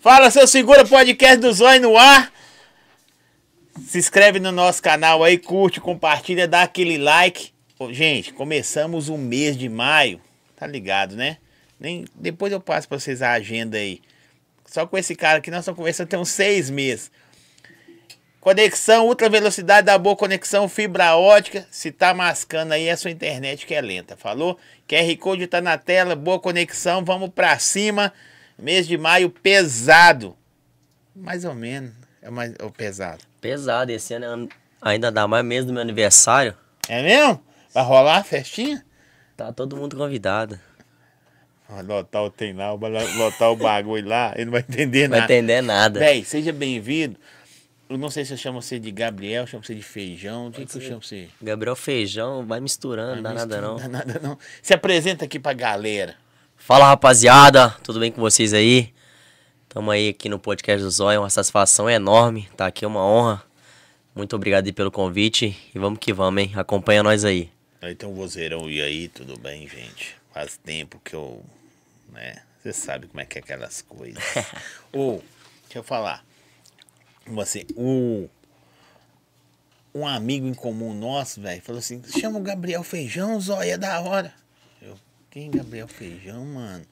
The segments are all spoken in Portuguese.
Fala, seu segura podcast do Zóio no ar. Se inscreve no nosso canal aí, curte, compartilha, dá aquele like. Ô, gente, começamos o mês de maio. Tá ligado, né? Nem, depois eu passo pra vocês a agenda aí. Só com esse cara aqui nós estamos conversando tem uns seis meses. Conexão, ultra velocidade da boa conexão, fibra ótica. Se tá mascando aí, é sua internet que é lenta. Falou? QR Code tá na tela, boa conexão, vamos pra cima. Mês de maio pesado. Mais ou menos. É mais é o pesado. Pesado, esse ano ainda dá mais mês do meu aniversário. É mesmo? Vai rolar a festinha? Tá todo mundo convidado. Vai lotar o tem lá, vai lotar o bagulho lá, ele não vai entender Não vai nada. entender nada. Véi, seja bem-vindo. Eu não sei se eu chamo você de Gabriel, chamo você de feijão. O que, que eu chamo você? Gabriel Feijão, vai misturando, não dá nada não. Não dá nada não. Se apresenta aqui pra galera. Fala rapaziada, tudo bem com vocês aí? Tamo aí aqui no podcast do Zóio, uma satisfação enorme, tá aqui é uma honra. Muito obrigado aí pelo convite e vamos que vamos, hein? Acompanha nós aí. Um vozeirão, e aí, tudo bem, gente? Faz tempo que eu. né? Você sabe como é que é aquelas coisas. Ô, deixa eu falar. Você, o. Um amigo em comum nosso, velho, falou assim: chama o Gabriel Feijão, zóia é da hora. Quem Gabriel Feijão, mano?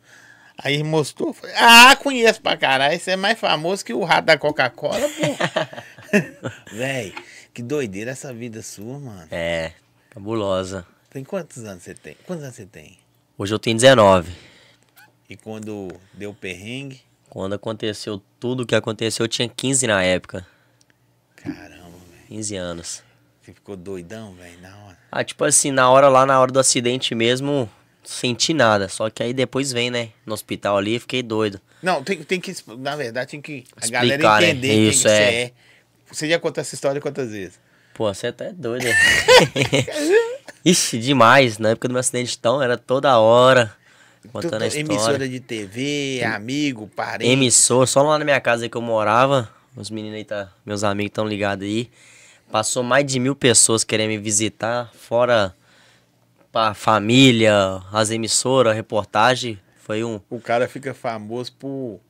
Aí mostrou, falei, ah, conheço pra caralho, você é mais famoso que o rato da Coca-Cola, pô. Véi, que doideira essa vida sua, mano. É, cabulosa. Tem quantos anos você tem? Quantos anos você tem? Hoje eu tenho 19. E quando deu perrengue? Quando aconteceu tudo o que aconteceu, eu tinha 15 na época. Caramba, velho. 15 anos. Você ficou doidão, velho, na hora. Ah, tipo assim, na hora lá, na hora do acidente mesmo, senti nada. Só que aí depois vem, né? No hospital ali, fiquei doido. Não, tem, tem que. Na verdade, tem que a Explicar, galera né? entender quem Isso, que é. você é. Você já contou essa história quantas vezes? Pô, você tá doido. né? Ixi, demais. Na época do meu acidente, então, era toda hora contando a história. Emissora de TV, amigo, parente. Emissor, só lá na minha casa que eu morava. Os meninos aí, tá, meus amigos estão ligados aí. Passou mais de mil pessoas querendo me visitar, fora pra família, as emissoras, reportagem. Foi um. O cara fica famoso por,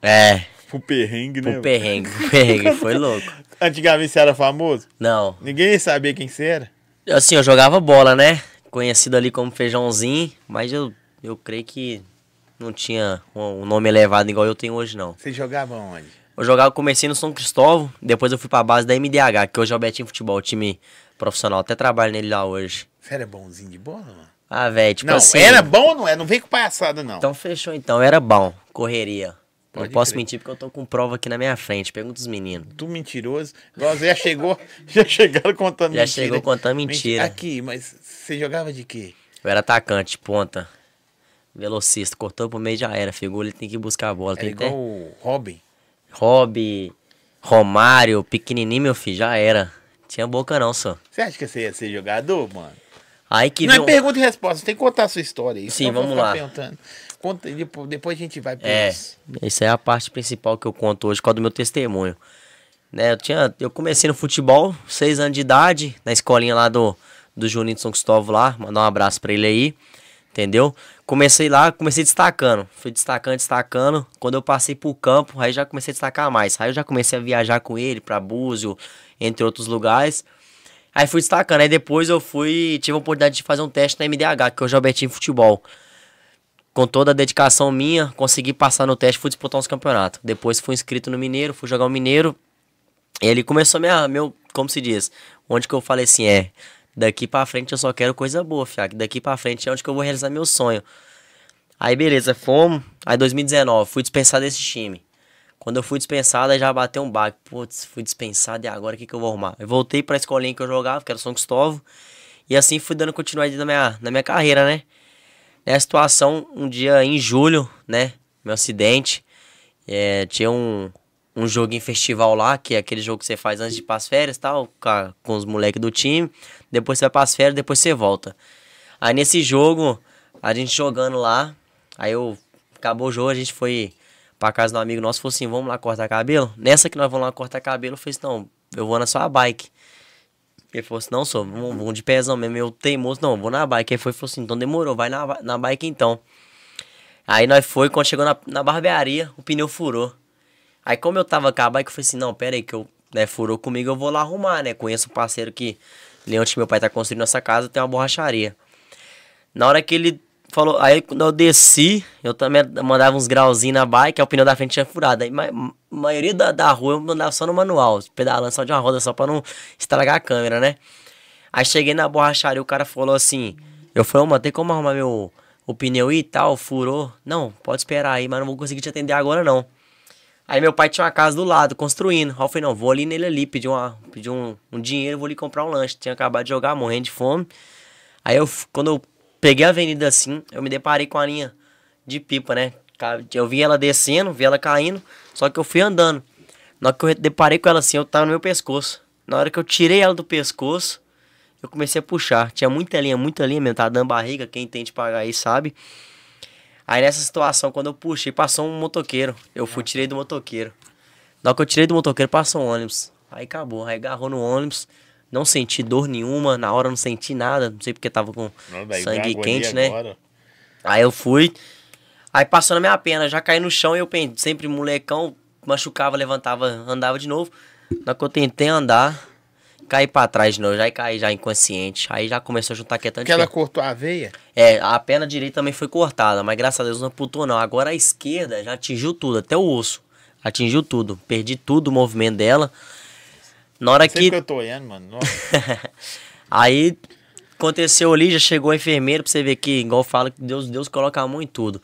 É, por perrengue, né? um perrengue, um perrengue, foi louco. Antigamente você era famoso? Não, Ninguém sabia quem você era. assim, eu jogava bola, né? Conhecido ali como feijãozinho, mas eu, eu creio que não tinha um um nome elevado igual eu tenho hoje, não. Você jogava onde? Eu jogava, comecei no São Cristóvão, depois eu fui pra base da MDH, que hoje é o Betinho Futebol, time profissional. Até trabalho nele lá hoje. Você era bonzinho de bola, mano? Ah, velho, tipo não, assim. era bom ou não é? Não vem com palhaçada, não. Então fechou então, era bom. Correria. Não Pode posso crer. mentir porque eu tô com prova aqui na minha frente. Pergunta os meninos. Tu mentiroso. Você já chegou, já chegaram contando Já mentira. chegou contando mentira. Aqui, mas você jogava de quê? Eu era atacante, ponta. Velocista, cortou pro meio já era. Figura, ele tem que buscar a bola. Era Tem igual o Robin. Hobby, Romário, pequenininho, meu filho, já era. Tinha boca não, só. Você acha que você ia ser jogador, mano? Aí que não é pergunta e resposta, tem que contar a sua história aí. Sim, vamos lá. Perguntando. Conta, depois, a gente vai para É, essa é a parte principal que eu conto hoje, com do meu testemunho. Né, eu, tinha, eu comecei no futebol, seis anos de idade, na escolinha lá do, do Juninho de São Cristóvão lá, mandar um abraço pra ele aí, entendeu? Comecei lá, comecei destacando, fui destacando, destacando, quando eu passei pro campo, aí já comecei a destacar mais, aí eu já comecei a viajar com ele pra Búzio, entre outros lugares, aí fui destacando, aí depois eu fui, tive a oportunidade de fazer um teste na MDH, que é o Betinho Futebol com toda a dedicação minha, consegui passar no teste, fui disputar uns campeonatos. Depois fui inscrito no Mineiro, fui jogar o Mineiro. E ele começou minha, meu, como se diz, onde que eu falei assim, é, daqui pra frente eu só quero coisa boa, fiac, daqui pra frente é onde que eu vou realizar meu sonho. Aí beleza, fomos, aí 2019, fui dispensado desse time. Quando eu fui dispensado, já bateu um baque. Putz, fui dispensado e agora o que, que eu vou arrumar? Eu voltei pra escolinha que eu jogava, que era São Cristóvão. E assim fui dando continuidade na minha, na minha carreira, né? Nessa situação, um dia em julho, né? Meu acidente. é, tinha um, um jogo em festival lá, que é aquele jogo que você faz antes de ir pras férias tal, com, com os moleques do time. Depois você vai pras férias, depois você volta. Aí nesse jogo, a gente jogando lá, aí eu. Acabou o jogo, a gente foi pra casa um amigo nosso, falou assim: vamos lá cortar cabelo? Nessa que nós vamos lá cortar cabelo, eu falei assim: não, eu vou na sua bike. Ele falou assim, não, sou, vamos, vamos de pezão mesmo. Eu teimoso, não, vou na bike. Aí foi falou assim, então demorou, vai na, na bike então. Aí nós foi, quando chegou na, na barbearia, o pneu furou. Aí como eu tava acabado, que eu falei assim, não, pera aí, que eu, né, furou comigo, eu vou lá arrumar, né? Conheço um parceiro que, ali onde meu pai tá construindo essa casa, tem uma borracharia. Na hora que ele falou, aí quando eu desci, eu também mandava uns grauzinhos na bike, aí o pneu da frente tinha furado. Aí a maioria da, da rua eu mandava só no manual, pedalando só de uma roda, só pra não estragar a câmera, né? Aí cheguei na borracharia, o cara falou assim, eu falei, mano, tem como arrumar meu o pneu e tal, furou? Não, pode esperar aí, mas não vou conseguir te atender agora não. Aí meu pai tinha uma casa do lado, construindo. Aí eu falei, não, vou ali nele ali, pedir, uma, pedir um, um dinheiro, vou ali comprar um lanche. Tinha acabado de jogar, morrendo de fome. Aí eu, quando eu peguei a avenida assim, eu me deparei com a linha de pipa, né? Eu vi ela descendo, vi ela caindo, só que eu fui andando. Na hora que eu deparei com ela assim, eu tava no meu pescoço. Na hora que eu tirei ela do pescoço, eu comecei a puxar. Tinha muita linha, muita linha mesmo, tava dando barriga, quem tem de pagar aí sabe. Aí nessa situação, quando eu puxei, passou um motoqueiro. Eu fui, tirei do motoqueiro. Na hora que eu tirei do motoqueiro, passou um ônibus. Aí acabou, aí agarrou no ônibus. Não senti dor nenhuma, na hora não senti nada, não sei porque tava com não, sangue quente, né? Agora. Aí eu fui, aí passou na minha perna, já caí no chão e eu sempre molecão, machucava, levantava, andava de novo. Na hora que eu tentei andar, caí pra trás de novo, já caí já inconsciente. Aí já começou a juntar quietante. Que ela cortou a veia? É, a perna direita também foi cortada, mas graças a Deus não amputou não. Agora a esquerda já atingiu tudo, até o osso. Atingiu tudo. Perdi tudo o movimento dela. Na hora que. que eu tô olhando, mano. aí aconteceu ali, já chegou a enfermeira, pra você ver que, igual fala, que Deus, Deus coloca a mão em tudo.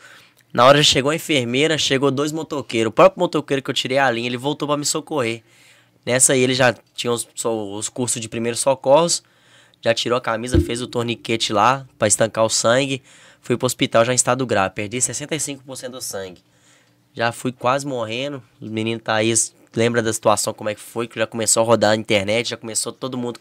Na hora já chegou a enfermeira, chegou dois motoqueiros. O próprio motoqueiro que eu tirei a linha, ele voltou para me socorrer. Nessa aí ele já tinha os, os cursos de primeiros socorros, já tirou a camisa, fez o torniquete lá para estancar o sangue. Fui pro hospital já em estado grave, perdi 65% do sangue. Já fui quase morrendo. Os meninos tá aí lembra da situação, como é que foi, que já começou a rodar a internet, já começou todo mundo.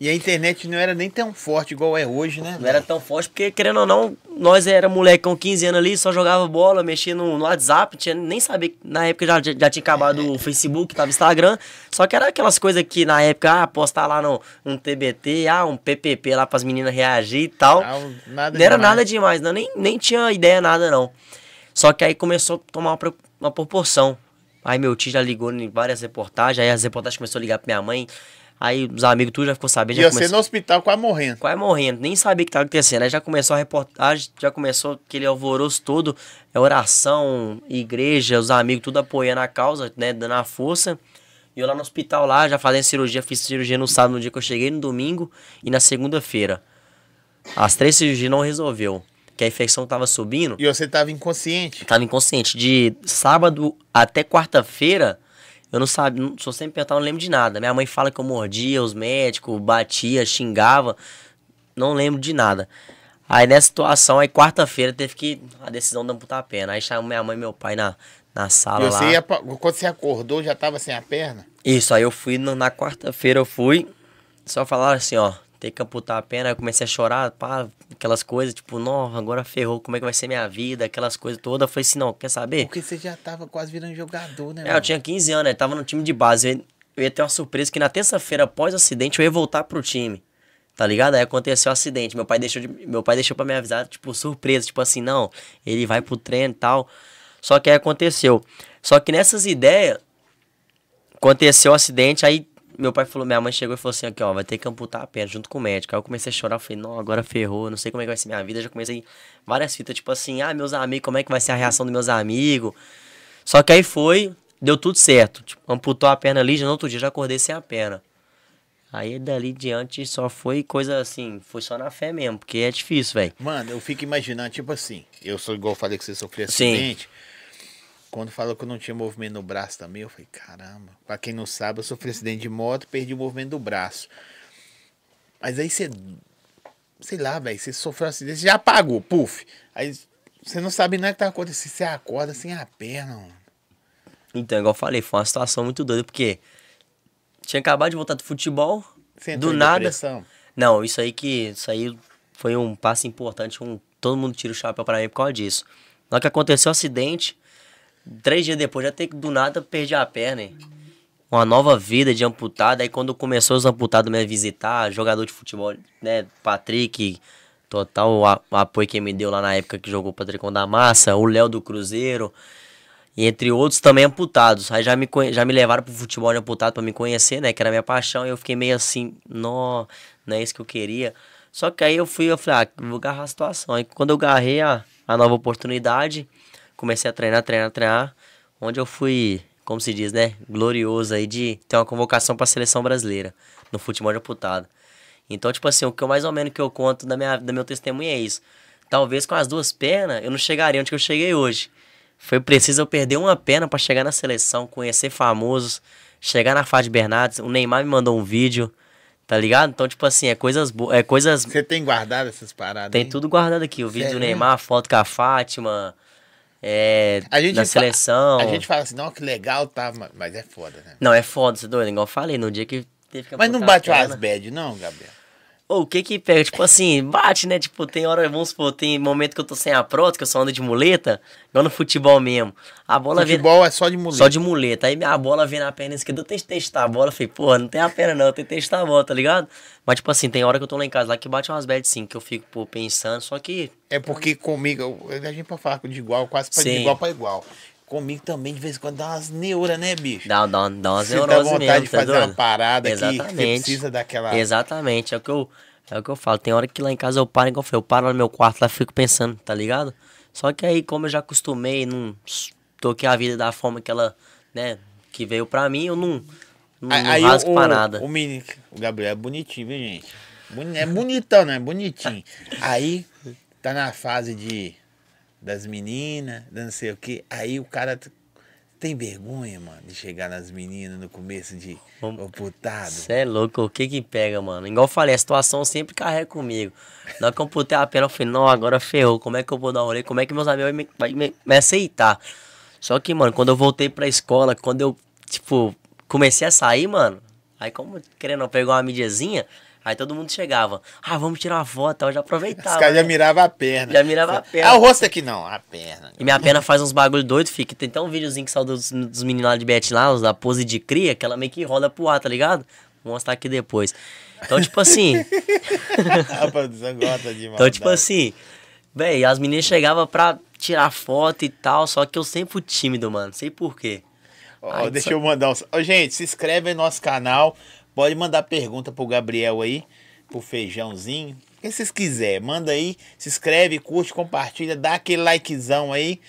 E a internet não era nem tão forte igual é hoje, né? Não era tão forte, porque, querendo ou não, nós era moleque com 15 anos ali, só jogava bola, mexia no, no WhatsApp, tinha, nem sabia, na época já, já tinha acabado o Facebook, tava Instagram, só que era aquelas coisas que na época, ah, postar lá no, um TBT, ah, um PPP lá pras meninas reagir e tal. Não, nada não era nada demais, não, nem, nem tinha ideia nada não. Só que aí começou a tomar uma, uma proporção. Aí meu tio já ligou em várias reportagens, aí as reportagens começou a ligar pra minha mãe. Aí os amigos tudo já ficou sabendo. E já começou... no hospital quase morrendo. Quase morrendo, nem sabia o que estava acontecendo. Aí já começou a reportagem, já começou aquele alvoroço todo, é oração, igreja, os amigos tudo apoiando a causa, né, dando a força. E eu lá no hospital lá, já fazendo cirurgia, fiz cirurgia no sábado, no dia que eu cheguei, no domingo e na segunda-feira. As três cirurgias não resolveu que a infecção tava subindo. E você tava inconsciente? Tava inconsciente. De sábado até quarta-feira, eu não sabia, se você me perguntar, eu não lembro de nada. Minha mãe fala que eu mordia os médicos, batia, xingava. Não lembro de nada. Aí nessa situação, aí quarta-feira teve que a decisão de amputar a perna. Aí chamou minha mãe e meu pai na, na sala e você lá. Ia, quando você acordou, já tava sem a perna? Isso, aí eu fui na quarta-feira, eu fui. Só falaram assim, ó, ter que amputar a perna, eu comecei a chorar, pá, aquelas coisas, tipo, não, agora ferrou, como é que vai ser minha vida, aquelas coisas todas. Eu falei assim, não, quer saber? Porque você já tava quase virando jogador, né? É, mano? eu tinha 15 anos, eu tava no time de base. Eu, eu ia ter uma surpresa que na terça-feira, após o acidente, eu ia voltar pro time. Tá ligado? Aí aconteceu o acidente. Meu pai deixou de, meu pai deixou para me avisar, tipo, surpresa, tipo assim, não, ele vai pro treino e tal. Só que aí aconteceu. Só que nessas ideias aconteceu o acidente, aí meu pai falou, minha mãe chegou e falou assim, aqui, ó, vai ter que amputar a perna junto com o médico. Aí eu comecei a chorar, falei, não, agora ferrou, não sei como é que vai ser minha vida. Já comecei várias fitas, tipo assim, ah, meus amigos, como é que vai ser a reação dos meus amigos. Só que aí foi, deu tudo certo. Tipo, amputou a perna ali, já no outro dia já acordei sem a perna. Aí dali diante só foi coisa assim, foi só na fé mesmo, porque é difícil, velho. Mano, eu fico imaginando, tipo assim, eu sou igual eu falei que você sofreu acidente. Sim. Quando falou que eu não tinha movimento no braço também, eu falei, caramba. Pra quem não sabe, eu sofri acidente de moto, perdi o movimento do braço. Mas aí você. Sei lá, velho, você sofreu um acidente, já apagou, puf. Aí você não sabe nada que tá acontecendo. Você acorda sem a perna, mano. Então, igual eu falei, foi uma situação muito doida, porque tinha acabado de voltar do futebol, do nada. Depressão. Não, isso aí que. Isso aí foi um passo importante. Um, todo mundo tira o chapéu pra mim por causa disso. Na hora que aconteceu o acidente, Três dias depois, já tem que do nada perder a perna. Hein? Uma nova vida de amputado. Aí quando começou os amputados me visitar, jogador de futebol, né? Patrick, total apoio que me deu lá na época que jogou o Patricão da Massa, o Léo do Cruzeiro. E entre outros também amputados. Aí já me, já me levaram pro futebol de amputado pra me conhecer, né? Que era minha paixão. E eu fiquei meio assim, não, não é isso que eu queria. Só que aí eu fui, eu falei, ah, vou agarrar a situação. Aí quando eu agarrei a, a nova oportunidade, comecei a treinar, treinar, treinar. Onde eu fui, como se diz, né? Glorioso aí de ter uma convocação pra seleção brasileira no futebol de amputado. Então, tipo assim, o que eu mais ou menos que eu conto da minha, da meu testemunho é isso. Talvez com as duas pernas eu não chegaria onde eu cheguei hoje. Foi preciso eu perder uma perna para chegar na seleção, conhecer famosos, chegar na Fátima Bernardes. O Neymar me mandou um vídeo, tá ligado? Então, tipo assim, é coisas boas. É coisas. Você tem guardado essas paradas? Tem aí? tudo guardado aqui. O vídeo Sério? do Neymar, a foto com a Fátima. É, a gente na seleção. A gente fala assim, não, que legal, tá, mas é foda, né? Não, é foda, você é doido, igual eu falei, no dia que teve que Mas não bate umas bad, não, Gabriel? Ou o que que pega? Tipo assim, bate, né? Tipo, tem hora, vamos supor, tem momento que eu tô sem a prótese, que eu só ando de muleta, igual no futebol mesmo. A bola Futebol vem... é só de muleta. Só de muleta. Aí a bola vem na perna esquerda, eu tenho que testar a bola. Eu falei, porra, não tem a perna não, eu tenho que testar a bola, tá ligado? Mas, tipo assim, tem hora que eu tô lá em casa, lá que bate umas bad sim, que eu fico, pô, pensando, só que... É porque comigo, a gente pode falar de igual, quase pra de igual pra igual. Comigo também, de vez em quando, dá umas neuras, né, bicho? Dá, dá, dá umas neuroses mesmo. Você vontade de tá fazer doido? uma parada Exatamente. que precisa daquela... Exatamente, é o que eu... É o que eu falo, tem hora que lá em casa eu paro, igual eu falei, eu paro no meu quarto lá e fico pensando, tá ligado? Só que aí, como eu já acostumei, não toquei a vida da forma que ela, né, que veio pra mim, eu não, não, aí, não rasgo o, pra nada. O, menino, o Gabriel é bonitinho, viu, gente? É bonitão, né? Bonitinho. Aí, tá na fase de das meninas, não sei o que. Aí o cara tem vergonha, mano, de chegar nas meninas no começo de o putado. Você é louco, o que que pega, mano? Igual eu falei, a situação sempre carrega comigo. Na hora que eu putei a pena, eu falei, não, agora ferrou, como é que eu vou dar um rolê? Como é que meus amigos vão me, vai me, me aceitar? Só que, mano, quando eu voltei pra escola, quando eu, tipo, comecei a sair, mano, aí como querendo pegar uma mídiazinha, Aí todo mundo chegava, ah, vamos tirar uma foto, eu já aproveitava. Os caras né? já miravam a perna. Já mirava a perna. Ah, o rosto aqui não, a perna. E minha perna faz uns bagulho doido, fica. Tem até um videozinho que saiu dos, dos meninos lá de Bet lá, os da pose de cria, que ela meio que rola pro ar, tá ligado? Vou mostrar aqui depois. Então, tipo assim. a produção gosta de Então, tipo assim, velho, as meninas chegavam pra tirar foto e tal, só que eu sempre fui tímido, mano. Sei por quê. Oh, deixa só... eu mandar um. Oh, gente, se inscreve no nosso canal. Pode mandar pergunta pro Gabriel aí, pro feijãozinho. O que vocês quiserem, manda aí, se inscreve, curte, compartilha, dá aquele likezão aí.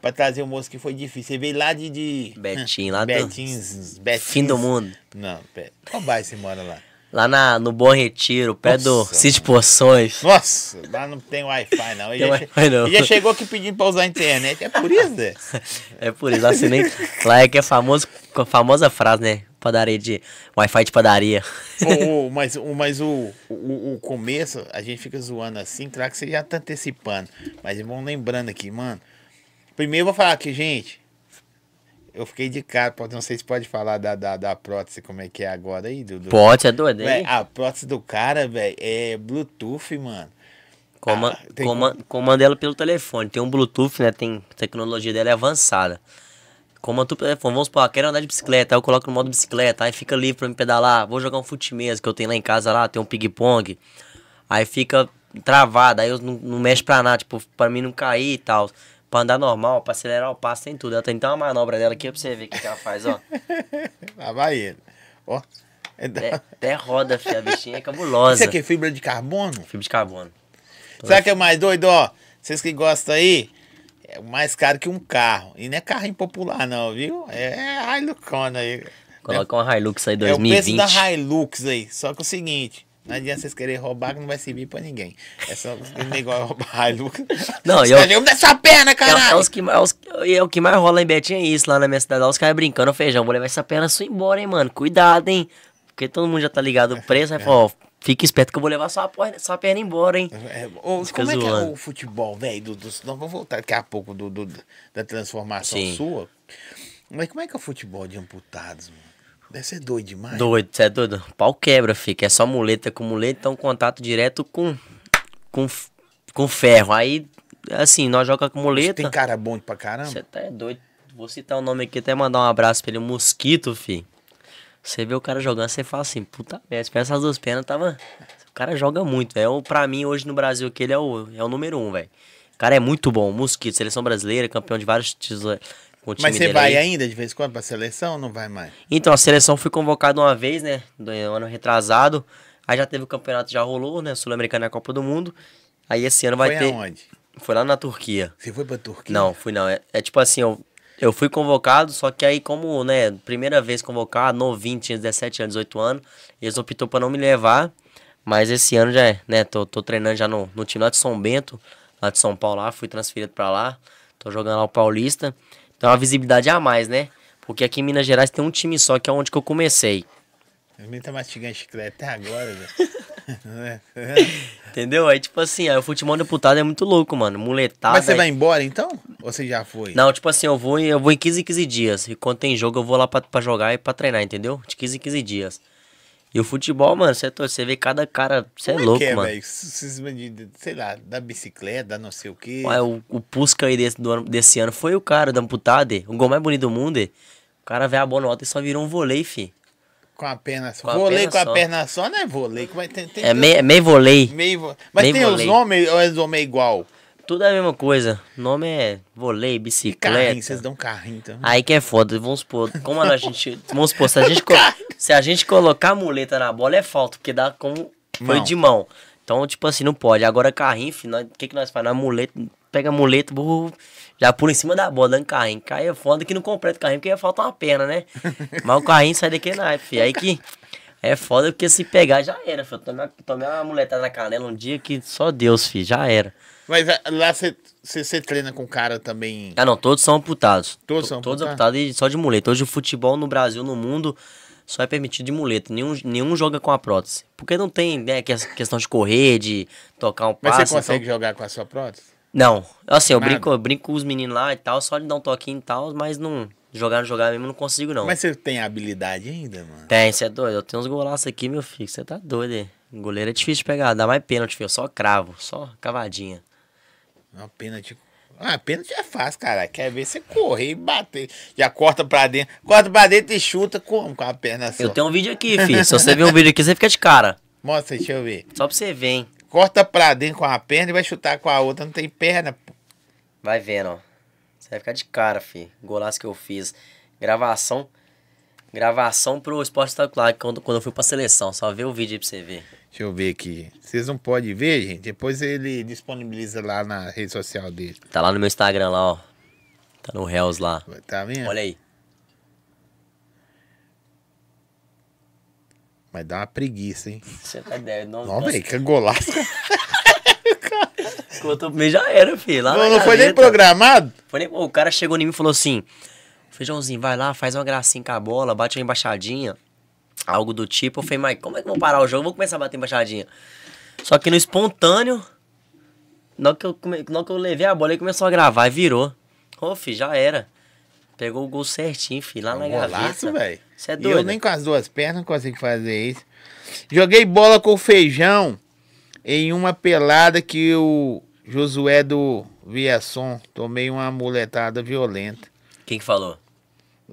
Pra trazer o moço que foi difícil. Você veio lá de. de Betinho, lá do. Betinhos. Fim do mundo. Não, pera. Qual bairro você mora lá? Lá na, no Bom Retiro, pé do City Poções. Nossa, lá não tem Wi-Fi, não. Ele, já, wi não. já chegou aqui pedindo pra usar a internet. É por isso, né? é por isso. Assim, nem, lá é que é famoso, a famosa frase, né? Padaria de. Wi-Fi de padaria. o, o, mas mas o, o, o, começo, a gente fica zoando assim, claro que você já tá antecipando. Mas vamos lembrando aqui, mano. Primeiro eu vou falar aqui, gente. Eu fiquei de cara, não sei se pode falar da, da, da prótese, como é que é agora aí, Dudu. Pode, é doido, aí. A prótese do cara, velho, é Bluetooth, mano. Coma, ah, tem... comanda ela pelo telefone. Tem um Bluetooth, né? Tem tecnologia dela é avançada. Comando o telefone, vamos supor, quero andar de bicicleta, aí eu coloco no modo bicicleta, aí fica livre pra me pedalar. Vou jogar um fute mesmo, que eu tenho lá em casa lá, tem um ping-pong. Aí fica travado, aí eu não, não mexo pra nada, tipo, pra mim não cair e tal. Pra andar normal, pra acelerar o passo, tem tudo. Ela tem então uma manobra dela aqui pra você ver o que, que ela faz, ó. Lá vai ele. Ó. Até, até roda, filha. A bichinha é cabulosa. Isso aqui é fibra de carbono? Fibra de carbono. Sabe o que é mais doido, ó? Vocês que gostam aí, é mais caro que um carro. E não é carro impopular, não, viu? É Hiluxona aí. Coloca uma Hilux aí 2020. É o preço da Hilux aí. Só que é o seguinte, não adianta vocês querem roubar que não vai servir pra ninguém. É só negócio roubar Hilux. Não, eu... Vamos dessa perna, caralho! É, é, os que, é, os, é o que mais rola em Betinha é isso, lá na minha cidade. Lá os caras brincando, feijão, vou levar essa perna sua embora, hein, mano. Cuidado, hein. Porque todo mundo já tá ligado o preço, aí é. fala, ó, Fica esperto que eu vou levar sua, porra, sua perna embora, hein? É, como é que é o futebol, velho? Nós vamos voltar daqui a pouco do, do da transformação Sim. sua. Mas como é que é o futebol de amputados, mano? Deve ser doido demais. Doido, você é doido? Pau quebra, fica. É só muleta com muleta, então contato direto com, com, com ferro. Aí, assim, nós jogamos com muleta. Você tem cara bom pra caramba? Você tá é doido. Vou citar o um nome aqui, até mandar um abraço pra ele, Mosquito, filho. Você vê o cara jogando, você fala assim, puta merda, se essas duas pernas, tava. O cara joga muito. É o, pra mim, hoje no Brasil, que ele é o, é o número um, velho. O cara é muito bom. Mosquito, seleção brasileira, campeão de vários títulos, com o time Mas você vai aí. ainda de vez em quando pra seleção ou não vai mais? Então, a seleção foi convocada uma vez, né? Do ano retrasado. Aí já teve o campeonato, já rolou, né? Sul-Americana e Copa do Mundo. Aí esse ano vai foi ter. aonde? Foi lá na Turquia. Você foi pra Turquia? Não, fui não. É, é tipo assim, eu, eu fui convocado, só que aí, como, né, primeira vez convocado, novinho, tinha 17 anos, 18 anos, eles optou pra não me levar. Mas esse ano já, é, né, tô, tô treinando já no, no time lá de São Bento, lá de São Paulo lá, fui transferido pra lá. Tô jogando lá o Paulista. Então uma visibilidade a mais, né? Porque aqui em Minas Gerais tem um time só, que é onde que eu comecei. O menino tá mastigando chiclete até agora, velho. Entendeu? Aí, tipo assim, aí o futebol deputado é muito louco, mano. Muletada. Mas você aí- vai embora então? Ou você já foi? Não, tipo assim, eu vou, em- eu vou em 15 em 15 dias. E quando tem jogo, eu vou lá pra, pra jogar e pra treinar, entendeu? De 15 em 15 dias. E o futebol, mano, você você vê cada cara. Você é Como louco, que é, mano. bandidos, sei lá, da bicicleta, da não sei o quê. Ué, o, o Pusca aí desse, do ano- desse ano foi o cara da amputada. O gol mais bonito do mundo. é. O cara vê a bola no alto e só virou um vôlei, fi. Com a perna só. Com a vôlei perna com a só. perna só não é vôlei. Como é, tem, tem, É meio, é meio vôlei. meio Mas meio tem vôlei. os homens ou os homens igual? Tudo é a mesma coisa. Nome é vôlei, E bicicleta. carrinho, vocês dão carrinho então. Aí que é foda, vamos supor, como a gente. Vamos supor, se a gente, se a gente colocar a muleta na bola é falta, porque dá como. Foi de mão. Então, tipo assim, não pode. Agora carrinho, o que, que nós fazemos? Na muleta, pega a muleta, burro, já pula em cima da bola, dando carrinho. Cai é foda que não completa o carrinho, porque falta uma perna, né? Mas o carrinho sai daqui na filho. Aí que. É foda porque se pegar já era, filho. Tomei, uma- tomei uma muletada na canela um dia que só Deus, filho, já era. Mas ah, lá você, treina com cara também. Ah, não, todos são amputados. Todos To- são Todos amputados? amputados e só de muleta. Hoje o futebol no Brasil, no mundo, só é permitido de muleta. Nenhum, nenhum joga com a prótese. Porque não tem né, que- questão de correr, de tocar um Mas passe. você consegue então- jogar com a sua prótese? Não. Assim, eu Nada? brinco, eu brinco com os meninos lá e tal, só de dar um toquinho e tal, mas não. Jogar, não jogar mesmo, não consigo, não. Mas você tem habilidade ainda, mano? Tem, você é doido. Eu tenho uns golaços aqui, meu filho. Você tá doido, hein? Goleiro é difícil de pegar, dá mais pênalti, filho. Só cravo, só cavadinha. Uma pênalti. Ah, pênalti é fácil, cara. Quer ver você correr e bater. Já corta pra dentro. Corta pra dentro e chuta com, com a perna só. Eu tenho um vídeo aqui, filho. Se você ver um vídeo aqui, você fica de cara. Mostra, deixa eu ver. Só pra você ver, hein? Corta pra dentro com a perna e vai chutar com a outra. Não tem perna, pô. Vai vendo, ó. Você vai ficar de cara, fi. Golaço que eu fiz. Gravação. Gravação pro Esporte Espetacular, quando, quando eu fui pra seleção. Só vê o vídeo aí pra você ver. Deixa eu ver aqui. Vocês não podem ver, gente? Depois ele disponibiliza lá na rede social dele. Tá lá no meu Instagram, lá, ó. Tá no Hells lá. Tá vendo? Olha aí. Vai dar uma preguiça, hein? Você tá ideia. Não, Não, velho, que golaço. Quando eu já era, filho. Lá Não, não foi nem programado? Foi nem- O cara chegou em mim e falou assim: Feijãozinho, vai lá, faz uma gracinha com a bola, bate uma embaixadinha. Algo do tipo. Eu falei, mas como é que eu vou parar o jogo? Eu vou começar a bater embaixadinha. Só que no espontâneo, na hora que eu, come... na hora que eu levei a bola, ele começou a gravar e virou. Ô, filho, já era. Pegou o gol certinho, filho, lá É na um golaço, gaveta. velho. Você é E doido? eu nem com as duas pernas não consigo fazer isso. Joguei bola com feijão em uma pelada que o Josué do Viação tomei uma muletada violenta. Quem que falou?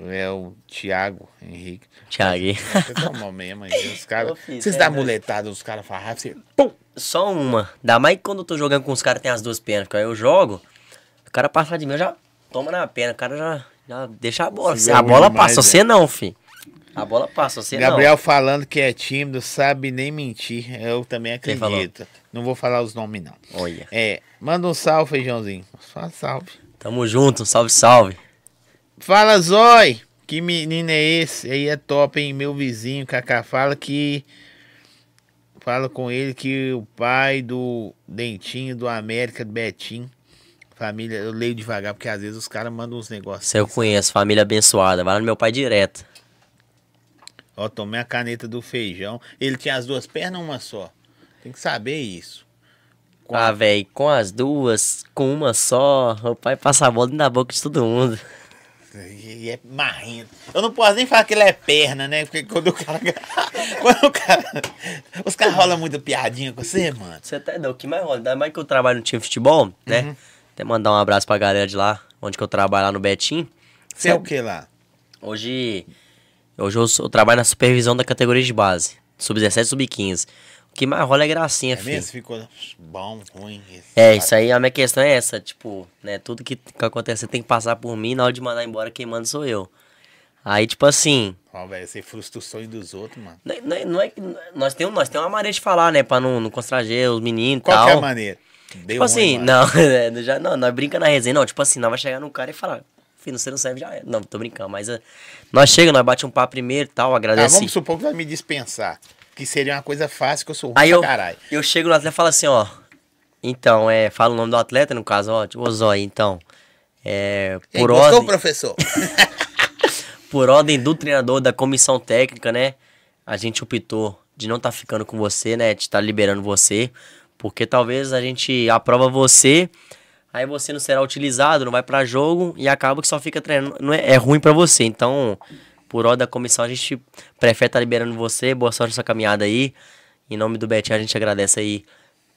É o Thiago Henrique. Thiago. Você tomou mesmo aí. Os caras. Vocês cê dão é muletada, os caras farrapam, você. Pum! Só uma. Ainda mais que quando eu tô jogando com os caras que tem as duas pernas. Porque aí eu jogo, o cara passa de mim, eu já toma na perna. O cara já, já deixa a bola. Você é a bola demais, passa, você não, fi. A bola passa, você Gabriel falando que é tímido, sabe nem mentir. Eu também acredito. Não vou falar os nomes, não. não. Olha. É, manda um salve, feijãozinho. Fala salve. Tamo junto, salve, salve. Fala, Zói! Que menino é esse? Aí é top, hein? Meu vizinho, Kaká, fala que. Fala com ele que o pai do Dentinho, do América, do Betinho. Família, eu leio devagar, porque às vezes os caras mandam uns negócios. Você eu conheço, família abençoada. Vai lá no meu pai direto. Ó, tomei a caneta do feijão. Ele tinha as duas pernas ou uma só? Tem que saber isso. Com Ah, a- velho, com as duas, com uma só, o pai passa a bola da boca de todo mundo. E é marrento. Eu não posso nem falar que ele é perna, né? Porque quando o cara. quando o cara. Os caras rolam muita piadinha com você, mano. Você tá doido, o que mais rola? Ainda mais que eu trabalho no time de futebol, né? Uhum. Até mandar um abraço pra galera de lá, onde que eu trabalho lá no Betim. Você é o que lá? Hoje, hoje eu, eu trabalho na supervisão da categoria de base, sub-17 e sub-15. O que mais rola é gracinha, É filho. mesmo? Ficou bom, ruim. É, isso aí, a minha questão é essa, tipo, né, tudo que, que acontece tem que passar por mim, na hora de mandar embora, quem manda sou eu. Aí, tipo assim, Ó, velho, você frustra o sonho dos outros, mano. não é, não é- não é que nós temos, nós temos uma maneira de falar, né, pra não, não constranger os meninos e Qual tal. que é a maneira? Deu Tipo assim, mano. não, é, já, não, nós brinca na resenha, não, tipo assim, nós vai chegar no cara e falar, filho, você não serve, já é. Não, tô brincando, mas é, nós chega, nós bate um papo primeiro e tal, Tá, agradece. vamos supor que vai me dispensar. Que seria uma coisa fácil, que eu sou ruim Aí eu, caralho. eu chego no atleta e falo assim, ó. Então, é, fala o nome do atleta, no caso, ó, tipo, ô Zói, então. É, por gostou, ordem, professor? por ordem do treinador da comissão técnica, né? A gente optou de não estar ficando com você, né? De estar liberando você. Porque talvez a gente aprova você, aí você não será utilizado, não vai pra jogo e acaba que só fica treinando. Não é, é ruim pra você. Então, por ordem da comissão, a gente prefere estar liberando você. Boa sorte nessa caminhada aí. Em nome do Betinho, a gente agradece aí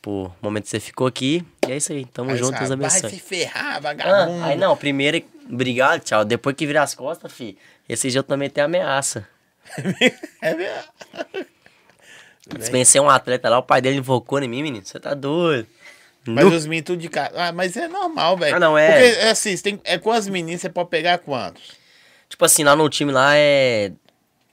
por momento que você ficou aqui. E é isso aí. Tamo Aí junto, você Deus fala, Vai abençoe. se ferrar, Ah, vagabundo. aí não, primeiro, obrigado, tchau. Depois que virar as costas, fi, esse dia eu também tenho ameaça. é mesmo? Dispensei um atleta lá, o pai dele invocou em mim, menino. Você tá doido. Mas os meninos tudo de casa. Ah, mas é normal, velho. Ah, não, é. Porque, é assim, tem... é quantos meninos você pode pegar quantos? Tipo assim, lá no time lá é.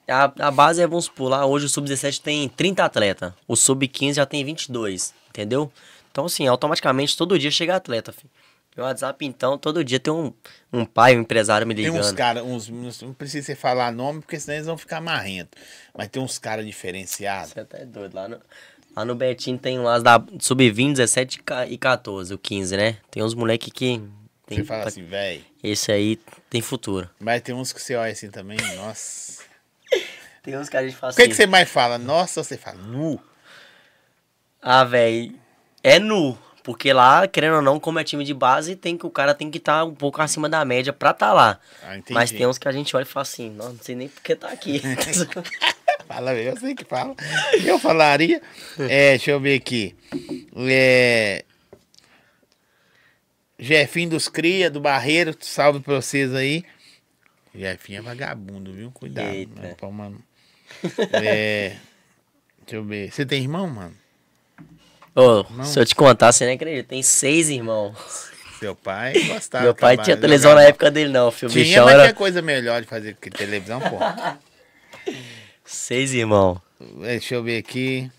A, a base é, vamos supor, lá hoje o Sub-17 tem 30 atletas. O Sub-15 já tem 22, entendeu? Então, assim, automaticamente todo dia chega atleta, filho. Meu WhatsApp, então, todo dia tem um, um pai, um empresário me Tem ligando. uns caras, uns, não precisa você falar nome, porque senão eles vão ficar marrentos. Mas tem uns caras diferenciados. Você até é doido. Lá no, lá no Betinho tem umas da Sub-20, 17 e ca- e 14, o 15, né? Tem uns moleque que. Tem, Você fala assim, velho. Esse aí tem futuro. Mas tem uns que você olha assim também, nossa. Tem uns que a gente fala O que, assim. que você mais fala? Nossa, você fala nu? Ah, velho. É nu. Porque lá, querendo ou não, como é time de base, tem que o cara tem que estar um pouco acima da média pra tá lá. Ah. Mas tem uns que a gente olha e fala assim, não, não sei nem porque tá aqui. Fala, eu sei que fala. Eu falaria. É, deixa eu ver aqui. É. Jefinho dos Cria, do Barreiro, salve pra vocês aí. Jefinho é vagabundo, viu? Cuidado. Eita. Né, pra mano. É. Deixa eu ver. Você tem irmão, mano? Não. se eu te contar, você nem acredita. Tem seis irmãos. Seu pai gostava. Meu pai tinha televisão na jogava- época dele, não, filho. Tinha, bichão mas era tinha coisa melhor de fazer que televisão, pô. seis irmãos. Deixa eu ver aqui.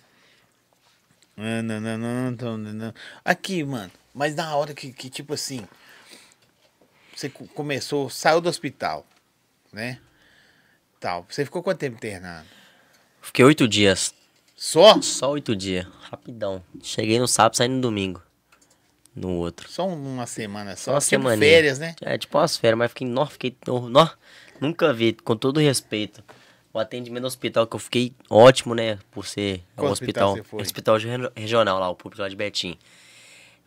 Não, não, não, não, não, não. Aqui, mano. Mas na hora que, que tipo assim. Você co- começou, saiu do hospital, né? Tal. Você ficou quanto tempo internado? Fiquei oito dias. Só? Só oito dias. Rapidão. Cheguei no sábado, saí no domingo. No outro. Só uma semana só? Só uma férias, né? É, tipo umas férias, mas fiquei, nó, fiquei, nó, nunca vi, com todo respeito. O atendimento no hospital que eu fiquei ótimo, né, por ser Qual um hospital hospital, hospital regi- regional lá, o público lá de Betim.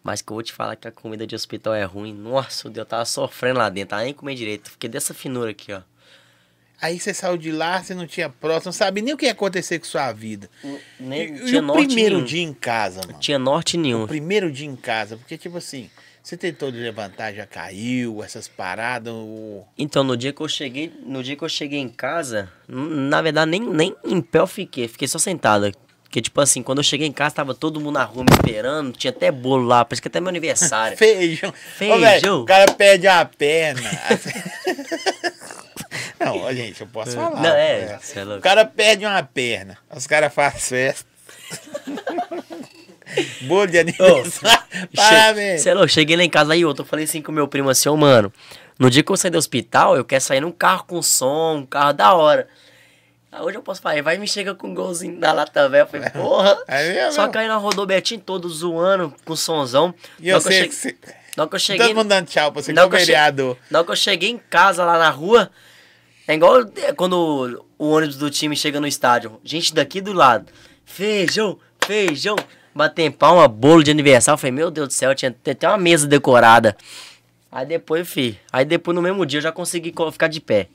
Mas que eu vou te falar que a comida de hospital é ruim. Nossa, eu tava sofrendo lá dentro, tava nem comer direito. Fiquei dessa finura aqui, ó. Aí você saiu de lá, você não tinha próximo, não sabia nem o que ia acontecer com sua vida. Nem, E, e tinha o norte primeiro nenhum. dia em casa, mano? Tinha norte nenhum. O primeiro dia em casa, porque tipo assim, você tentou de levantar, já caiu, essas paradas, o... Então, no dia que eu cheguei, no dia que eu cheguei em casa, na verdade nem, nem em pé eu fiquei, fiquei só sentada. Porque, tipo assim, quando eu cheguei em casa, tava todo mundo na rua me esperando, tinha até bolo lá, parece que até meu aniversário. Feijão. Ô, Feijão. velho, o cara perde a perna. Não, gente, eu posso falar. Não, é, né? é O cara perde uma perna. Os caras fazem festa. Bolo de aniversário. Parabéns. Sei lá, eu cheguei lá em casa aí outro, eu falei assim com meu primo assim, ô mano, no dia que eu sair do hospital, eu quero sair num carro com som, um carro da hora. Aí hoje eu posso falar, vai e me chega com um golzinho da lata velha. Eu falei, porra. É mesmo? Só que aí na rodobetinha todo zoando, com somzão. E Na eu que sei eu que cheguei- você... na hora que eu cheguei. Todo mundo dando tchau pra você, que hora que eu che- vereador. Na hora que eu cheguei em casa lá na rua, é igual é, quando o ônibus do time chega no estádio. Gente daqui do lado. Feijão, feijão. Bater palma, bolo de aniversário. Eu falei, meu Deus do céu, tinha até uma mesa decorada. Aí depois, fi. Aí depois no mesmo dia eu já consegui co- ficar de pé.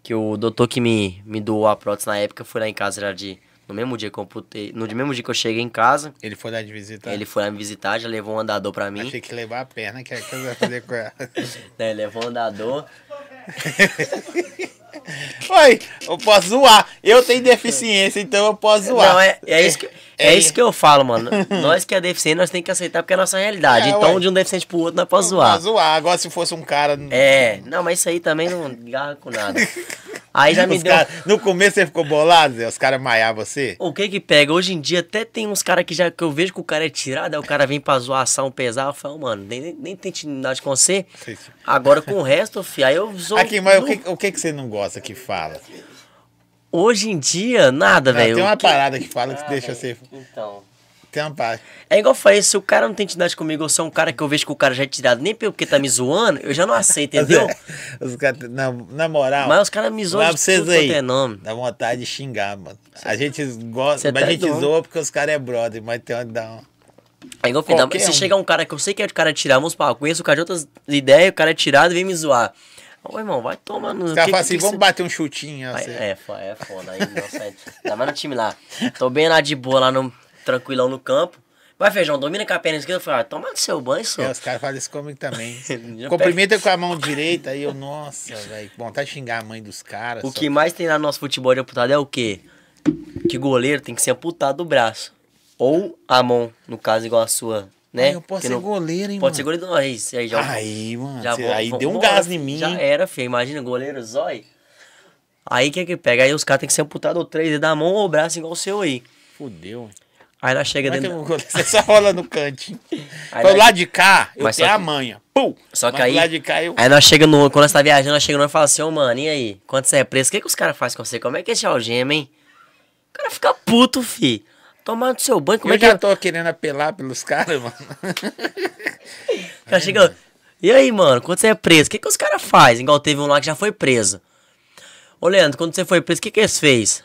Que o doutor que me, me doou a prótese na época foi lá em casa já de. No mesmo dia que eu putei. No mesmo dia que eu cheguei em casa, Ele foi lá de visitar. ele foi lá me visitar, já levou um andador pra mim. Achei que levar a perna, que é que eu ia fazer com ela. Né, levou um andador. Oi, eu posso zoar. Eu tenho deficiência, então eu posso zoar. Não, é, é, isso que, É, É. isso que eu falo, mano. nós que é deficiente, nós temos que aceitar porque é a nossa realidade. É, então, ué. de um deficiente pro outro, nós podemos zoar. zoar. Agora se fosse um cara. É, não, mas isso aí também não garra com nada. Aí já me Os deu. cara- no começo você ficou bolado, Zé? Os caras maiavam você? O que que pega? Hoje em dia até tem uns caras que já que eu vejo que o cara é tirado, aí o cara vem pra zoação pesar, eu falo, mano, nem, nem, tem intimidade com você. Agora com o resto, fi, aí eu sou. Aqui, mas o que, o que que você não gosta que fala? Hoje em dia, nada, Não, velho. tem O uma que- parada que fala que Ah, deixa velho, você. Então. Tem uma parada. É igual eu falei, se o cara não tem intimidade comigo, ou se é um cara que eu vejo que o cara já é tirado nem porque tá me zoando, eu já não aceito, entendeu? Os caras, na, na moral. Mas os caras me zoam de vocês tudo aí. é nome. Dá vontade de xingar, mano. A gente gosta, Cê mas tá a gente doido. zoa porque os caras é brother, mas tem uma. Dá uma... É igual falei, Qualquer se um. chegar um cara que eu sei que é de cara tirado, vamos falar, conheço o cara de outras ideias, o cara é tirado e vem me zoar. Ô, irmão, vai tomar no. Os caras falam assim, que vamos bater um chutinho. Assim. é, fo- é foda. Aí, não, sai. Ainda mais no time lá. Tô bem lá de boa, lá no, tranquilão no campo. Vai, feijão, domina com a perna esquerda. Eu falei, ah, toma no seu banho, só. É, os caras fazem isso comigo também. Cumprimenta com a mão direita, aí eu, nossa, velho, vontade de xingar a mãe dos caras. O só- que mais tem lá no nosso futebol de amputado é o quê? Que goleiro tem que ser amputado do braço. Ou a mão, no caso, igual a sua, né? Ai, eu posso Que ser não- goleiro, hein, Pode ser mano? goleiro do nós. Aí já, Aí, mano, já cê- aí deu um bora, gás em mim. Já era, filho. Imagina, goleiro zói. Aí o que que pega? Aí os caras tem que ser amputado ou três da mão ou o braço igual o seu aí. Fudeu. Aí nós chega Como é que dentro. Você só rola no cantinho. Aí nós- lado de cá, eu Mas tenho só a que- manha. Pum! Só que Mas aí- lado de cá eu. Aí nós chega no. Quando nós tá viajando, nós chega no e fala assim, ô mano, e aí? Quando você é preso, o que, que os caras fazem com você? Como é que é esse algema, hein? O cara fica puto, fi. Tomar no seu banho, como eu é que já é? tô querendo apelar pelos caras, mano. Chega. E aí, mano, quando você é preso, o que, que os caras fazem? Igual teve um lá que já foi preso. Ô, Leandro, quando você foi preso, o que, que eles fez?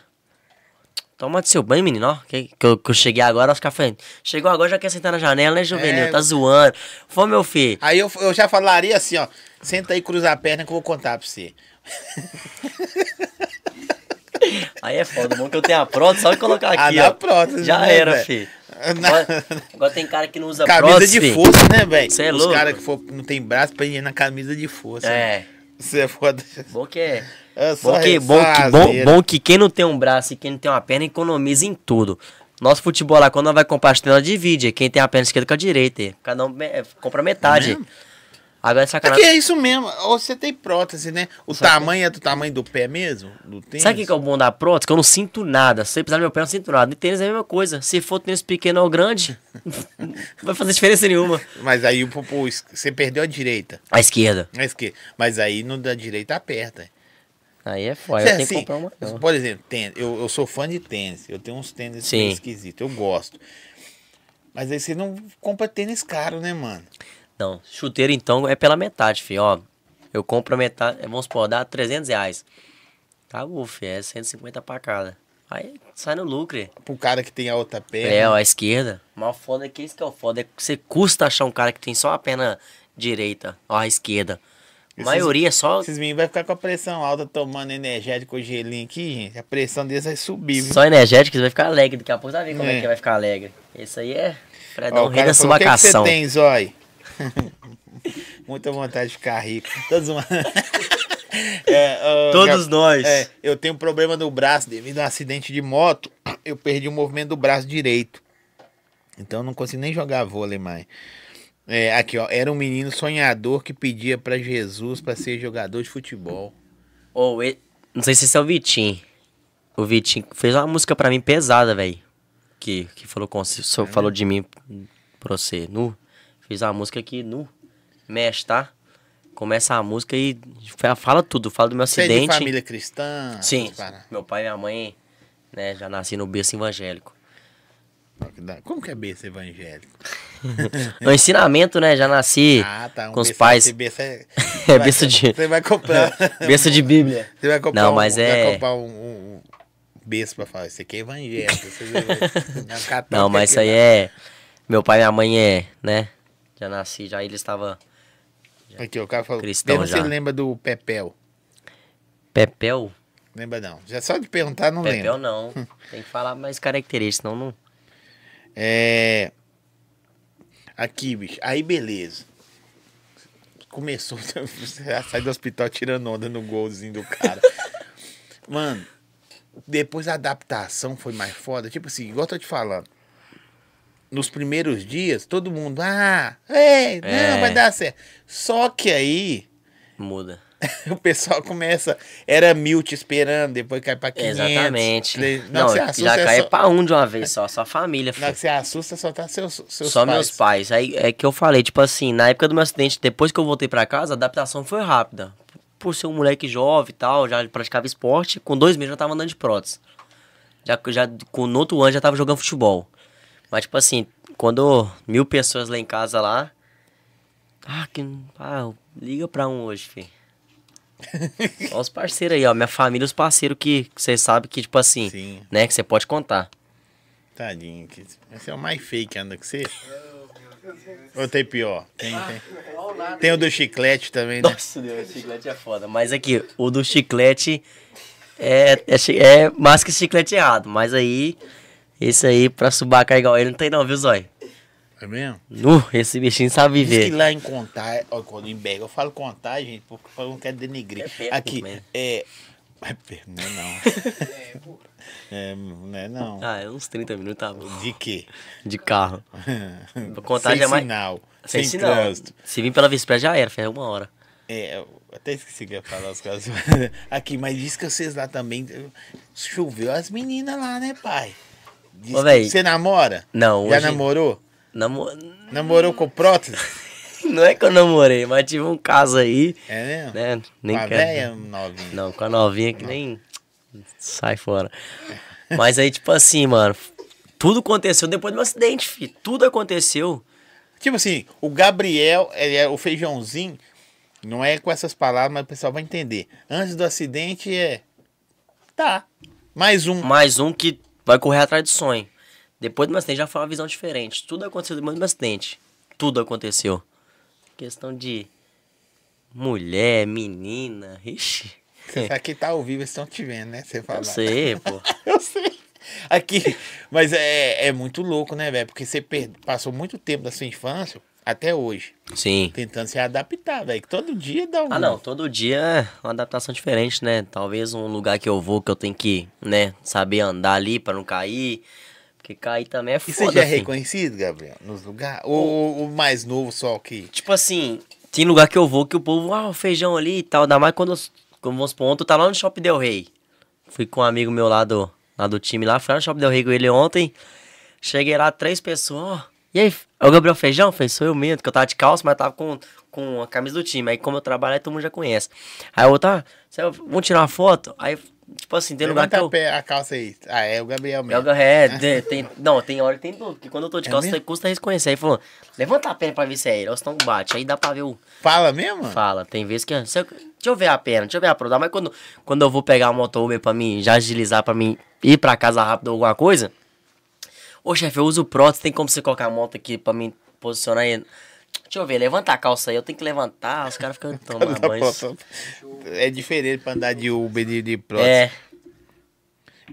Toma de seu banho, menino, ó. Que, que, eu, que eu cheguei agora, os caras Chegou agora, já quer sentar na janela, né, juvenil? É. Tá zoando. Foi, meu filho. Aí eu, eu já falaria assim, ó. Senta aí, cruza a perna que eu vou contar pra você. Aí é foda, bom que eu tenho a prótese, só colocar Ah, aqui, na ó. prótese, Já né, era, filho. Na- Agora, agora tem cara que não usa Camisa prótese, de fi. força, né, velho? Cê é Os louco. caras que for, não tem braço pra ir na camisa de força. É. Você é foda. Bom que é. É Bom que, bom, que, bom, bom que quem não tem um braço e quem não tem uma perna economiza em tudo. Nosso futebol lá, quando nós vai comprar chinelo, nós divide. Quem tem a perna esquerda com a direita. Cada um é, compra metade. mesmo? Agora é É sacanagem. que é isso mesmo. Você tem prótese, né? O tamanho é do tamanho do pé mesmo? Do tênis? Sabe o que, que é o bom da prótese? Que eu não sinto nada. Se você precisar do meu pé, eu não sinto nada. E tênis é a mesma coisa. Se for tênis pequeno ou grande, não vai fazer diferença nenhuma. Mas aí pô, pô, você perdeu a direita. A esquerda. Mas, que, mas aí no da direita aperta. Aí é foda. Cê, Eu que assim, comprar uma. não. Por exemplo, tênis, eu, eu sou fã de tênis. Eu tenho uns tênis Sim. esquisitos. Eu gosto. Mas aí você não compra tênis caro, né, mano? Não, chuteiro então é pela metade, filho. Ó, eu compro a metade, vamos supor, dá 300 reais. Tá, filho, é 150 pra cada. Aí sai no lucro. Pro cara que tem a outra perna. É, ó, a esquerda. Mas o foda é que isso que é o foda. É que você custa achar um cara que tem só a perna direita, ó, a esquerda. A maioria é só, Esses meninos vão ficar com a pressão alta tomando energético ou gelinho aqui, gente. A pressão deles vai subir, viu? só energético, você vai ficar alegre. Daqui a pouco você vai ver como é, É. que vai ficar alegre. Esse aí é Ó, Fredão, o rei da falou, o que, que você tem, Zói? Muita vontade de ficar rico. Todos uma... É, ó, Todos Gab- nós. É, eu tenho um problema no braço devido a um acidente de moto. Eu perdi o movimento do braço direito. Então eu não consigo nem jogar vôlei mais. É, aqui, ó. Era um menino sonhador que pedia pra Jesus pra ser jogador de futebol. Ou e- não sei se esse é o Vitinho. O Vitinho fez uma música pra mim pesada, velho. Que, que falou com você, só falou de mim pra você. Nu. Fiz uma música que nu. Mexe, tá? Começa a música e fa- fala tudo. Fala do meu Você é de acidente. família cristã? Sim. Meu pai e minha mãe, né, já nasci no berço evangélico. Como que é berço evangélico? No ensinamento, né? Já nasci Ah, tá. Um com os berço- pais. berço é... É berço de. Você vai comprar... berço de Bíblia. Você vai comprar Não, um, mas vai é- comprar um, um, um berço pra falar, isso aqui é evangélico. Você vai- vai catar Não, que mas isso aí é. Meu pai e minha mãe é, né? Já nasci, já eles estavam. Aqui, o cara falou, Cristão já. você lembra do Pepel. Pepel? Lembra não. Já só de perguntar, não Pepel lembro. não. Tem que falar mais características, senão não. É... Aqui, bicho. Aí, beleza. Começou, você já sai do hospital tirando onda no golzinho do cara. Mano, depois a adaptação foi mais foda. Tipo assim, igual eu tô te falando. Nos primeiros dias, todo mundo, ah, ei, não, É. vai dar certo. Só que aí Muda. o pessoal começa, era mil te esperando, depois cai pra 500. Exatamente. Não, você assusta, já é cai só, pra um de uma vez só, só a família, filho. que você assusta, só tá seus, seus Só pais. meus pais. Aí é que eu falei, tipo assim, na época do meu acidente, depois que eu voltei pra casa, a adaptação foi rápida. Por ser um moleque jovem e tal, já praticava esporte, com dois meses já tava andando de prótese. Já, já, com, no outro ano já tava jogando futebol. Mas, tipo assim, quando mil pessoas lá em casa lá. Ah, que. Ah, liga pra um hoje, filho. Olha os parceiros aí, ó. Minha família, os parceiros que você sabe que, tipo assim, Sim. né, que você pode contar. Tadinho. que- Esse é o mais que anda com você. Ou tem pior? Tem, tem. Tem o do chiclete também, né? Nossa, Deus, o chiclete é foda. Mas aqui, o do chiclete é, é, é mais que chiclete errado. Mas aí, esse aí, pra subacar igual ele, não tem não, viu, Zói? É mesmo? Nu, esse bichinho sabe Diz que viver. lá em Contar, ó, quando em Berga, eu falo Contar, gente, porque eu não quero denegrir. É perto Aqui, mesmo. é... É perto, não é não. É, não é não. Ah, é uns 30 minutos, tá bom. De quê? De carro. Contagem sem é mais- sinal, Sem sem, sinal. trânsito. Se vir pela Vispé já era, fez uma hora. É, eu até esqueci que ia falar os casos. Aqui, mas diz que vocês lá também. Choveu as meninas lá, né, pai? Ô, véi. você namora? Não, Já hoje- namorou? Namo... Namorou com prótese? Não é que eu namorei, mas tive um caso aí, É mesmo? né? Nem com a quero- velha novinha. Não, com a novinha que nem. Sai fora. Mas aí, tipo assim, mano. Tudo aconteceu depois do meu acidente, filho. Tudo aconteceu. Tipo assim, o Gabriel, ele é o feijãozinho, não é com essas palavras, mas o pessoal vai entender. Antes do acidente é. Tá. Mais um. Mais um que vai correr atrás do sonho. Depois do meu acidente já foi uma visão diferente. Tudo aconteceu depois do meu acidente. Tudo aconteceu. Questão de mulher, menina. Ixi. Que tá ao vivo, eles estão te vendo, né? Você fala. Eu sei, pô. Eu sei. Aqui, mas é, é muito louco, né, velho? Porque você passou muito tempo da sua infância até hoje, Sim. tentando se adaptar, velho. que Todo dia dá um. Ah, não, todo dia é uma adaptação diferente, né? Talvez um lugar que eu vou que eu tenho que, né, saber andar ali pra não cair. Porque cair também é E foda, você já é filho. reconhecido, Gabriel, nos lugares? Ou o mais novo só que. Tipo assim, tem lugar que eu vou que o povo, ah, o feijão ali e tal. Ainda mais quando, eu- quando vamos pro ontem, tá lá no Shopping Del Rey. Fui com um amigo meu lá do, lá do time lá, fui lá no Shopping Del Rey com ele ontem. Cheguei lá, três pessoas, ó. E aí, é o Gabriel Feijão? Falei, sou eu mesmo, porque eu tava de calça, mas tava com, com a camisa do time. Aí, como eu trabalho, aí todo mundo já conhece. Aí o outro, ah, cê- vamos tirar uma foto? Aí, tipo assim, tem lugar Levanta que eu... a, calça aí. Ah, é o Gabriel É, mesmo. o- é, tem, não, tem hora que tem dúvida, porque quando eu tô de É calça, mesmo? custa reconhecer. Aí falou, levanta a perna pra ver se é ele, ou senão bate. Aí dá pra ver o... Fala mesmo? Fala, tem vezes que... se eu- deixa eu ver a perna, deixa eu ver a prova. Mas quando, quando eu vou pegar a moto Uber pra mim, já agilizar pra mim ir pra casa rápido ou alguma coisa... Ô, chefe, eu uso prótese, tem como você colocar a moto aqui pra mim posicionar aí? Deixa eu ver, levanta a calça aí, eu tenho que levantar, os caras ficam tomando banho. É diferente pra andar de Uber de, de prótese. É,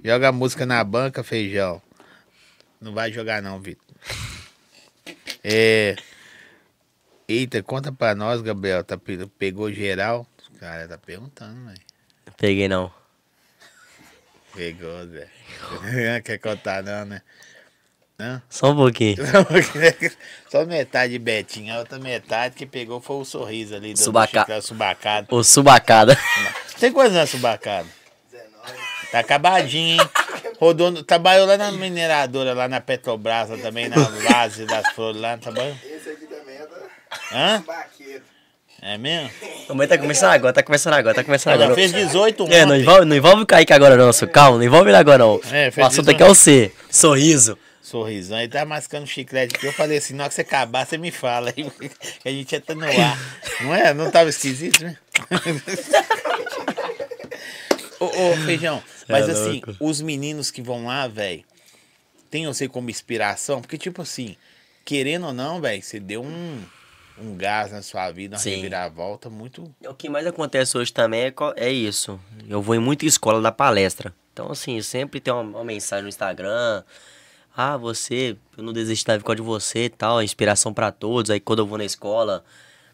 Joga a música na banca, feijão. Não vai jogar não, Vitor. É. Eita, conta pra nós, Gabriel. Tá, pe- pegou geral? Cara, tá perguntando, velho. peguei não. Pegou, Zé. Quer contar não, né? Não? Só um pouquinho. Só metade de Betinho. A outra metade que pegou foi o sorriso ali do Subaca- Chiclete, subacado. O subacada. Tem quantos anos subacado? Tá acabadinho, hein? Rodou, no- trabalhou lá na mineradora, lá na Petrobras, lá também, na base das flores lá, tá bom? Esse aqui também é da Hã? baqueta. É mesmo? Mamãe tá começando agora, tá começando agora, tá começando Ela agora. fez 18 ontem. É, não envolve, não envolve o Kaique agora não, seu. Calma, não envolve ele agora não. É, o assunto isso, aqui é o C. Sorriso. Sorrisão, ele tá mascando chiclete aqui. Eu falei assim, na hora que você acabar, você me fala aí, a gente já tá no ar. Não é? Não tava esquisito, né? ô, ô, Feijão, mas É assim, os meninos que vão lá, velho, tem você como inspiração? Porque, tipo assim, querendo ou não, velho, você deu um, um gás na sua vida, uma Sim. reviravolta muito... O que mais acontece hoje também é, é isso. Eu vou em muita escola da palestra. Então, assim, sempre tem uma, uma mensagem no Instagram. Ah, você, eu não desisto da de você e tal, inspiração pra todos. Aí quando eu vou na escola,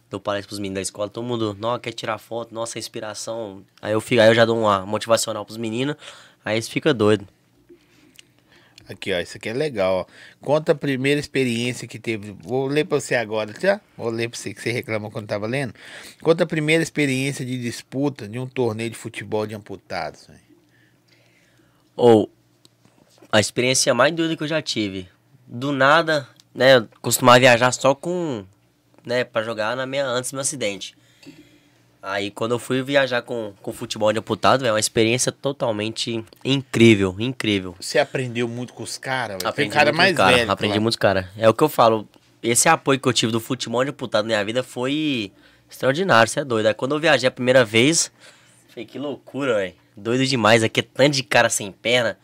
dou palestra pros meninos da escola, todo mundo, nossa, quer tirar foto, nossa, inspiração. Aí eu fico, aí eu já dou uma motivacional pros meninos, aí eles ficam doidos. Aqui, ó, isso aqui é legal, ó. Conta a primeira experiência que teve. Vou ler pra você agora, tá? Vou ler pra você que você reclamou quando tava lendo. Conta a primeira experiência de disputa de um torneio de futebol de amputados. Ou a experiência mais doida que eu já tive. Do nada, né? Eu costumava viajar só com. né, pra jogar na minha, antes do meu acidente. Aí quando eu fui viajar com, com futebol de amputado, é uma experiência totalmente incrível, incrível. Você aprendeu muito com os caras. Tem Aprendi cara muito mais com cara, velho. Aprendi lá. muito, cara. É o que eu falo. Esse apoio que eu tive do futebol de amputado na minha vida foi extraordinário, você é doido. Aí quando eu viajei a primeira vez, falei, que loucura, velho. Doido demais. Aqui é tanto de cara sem perna.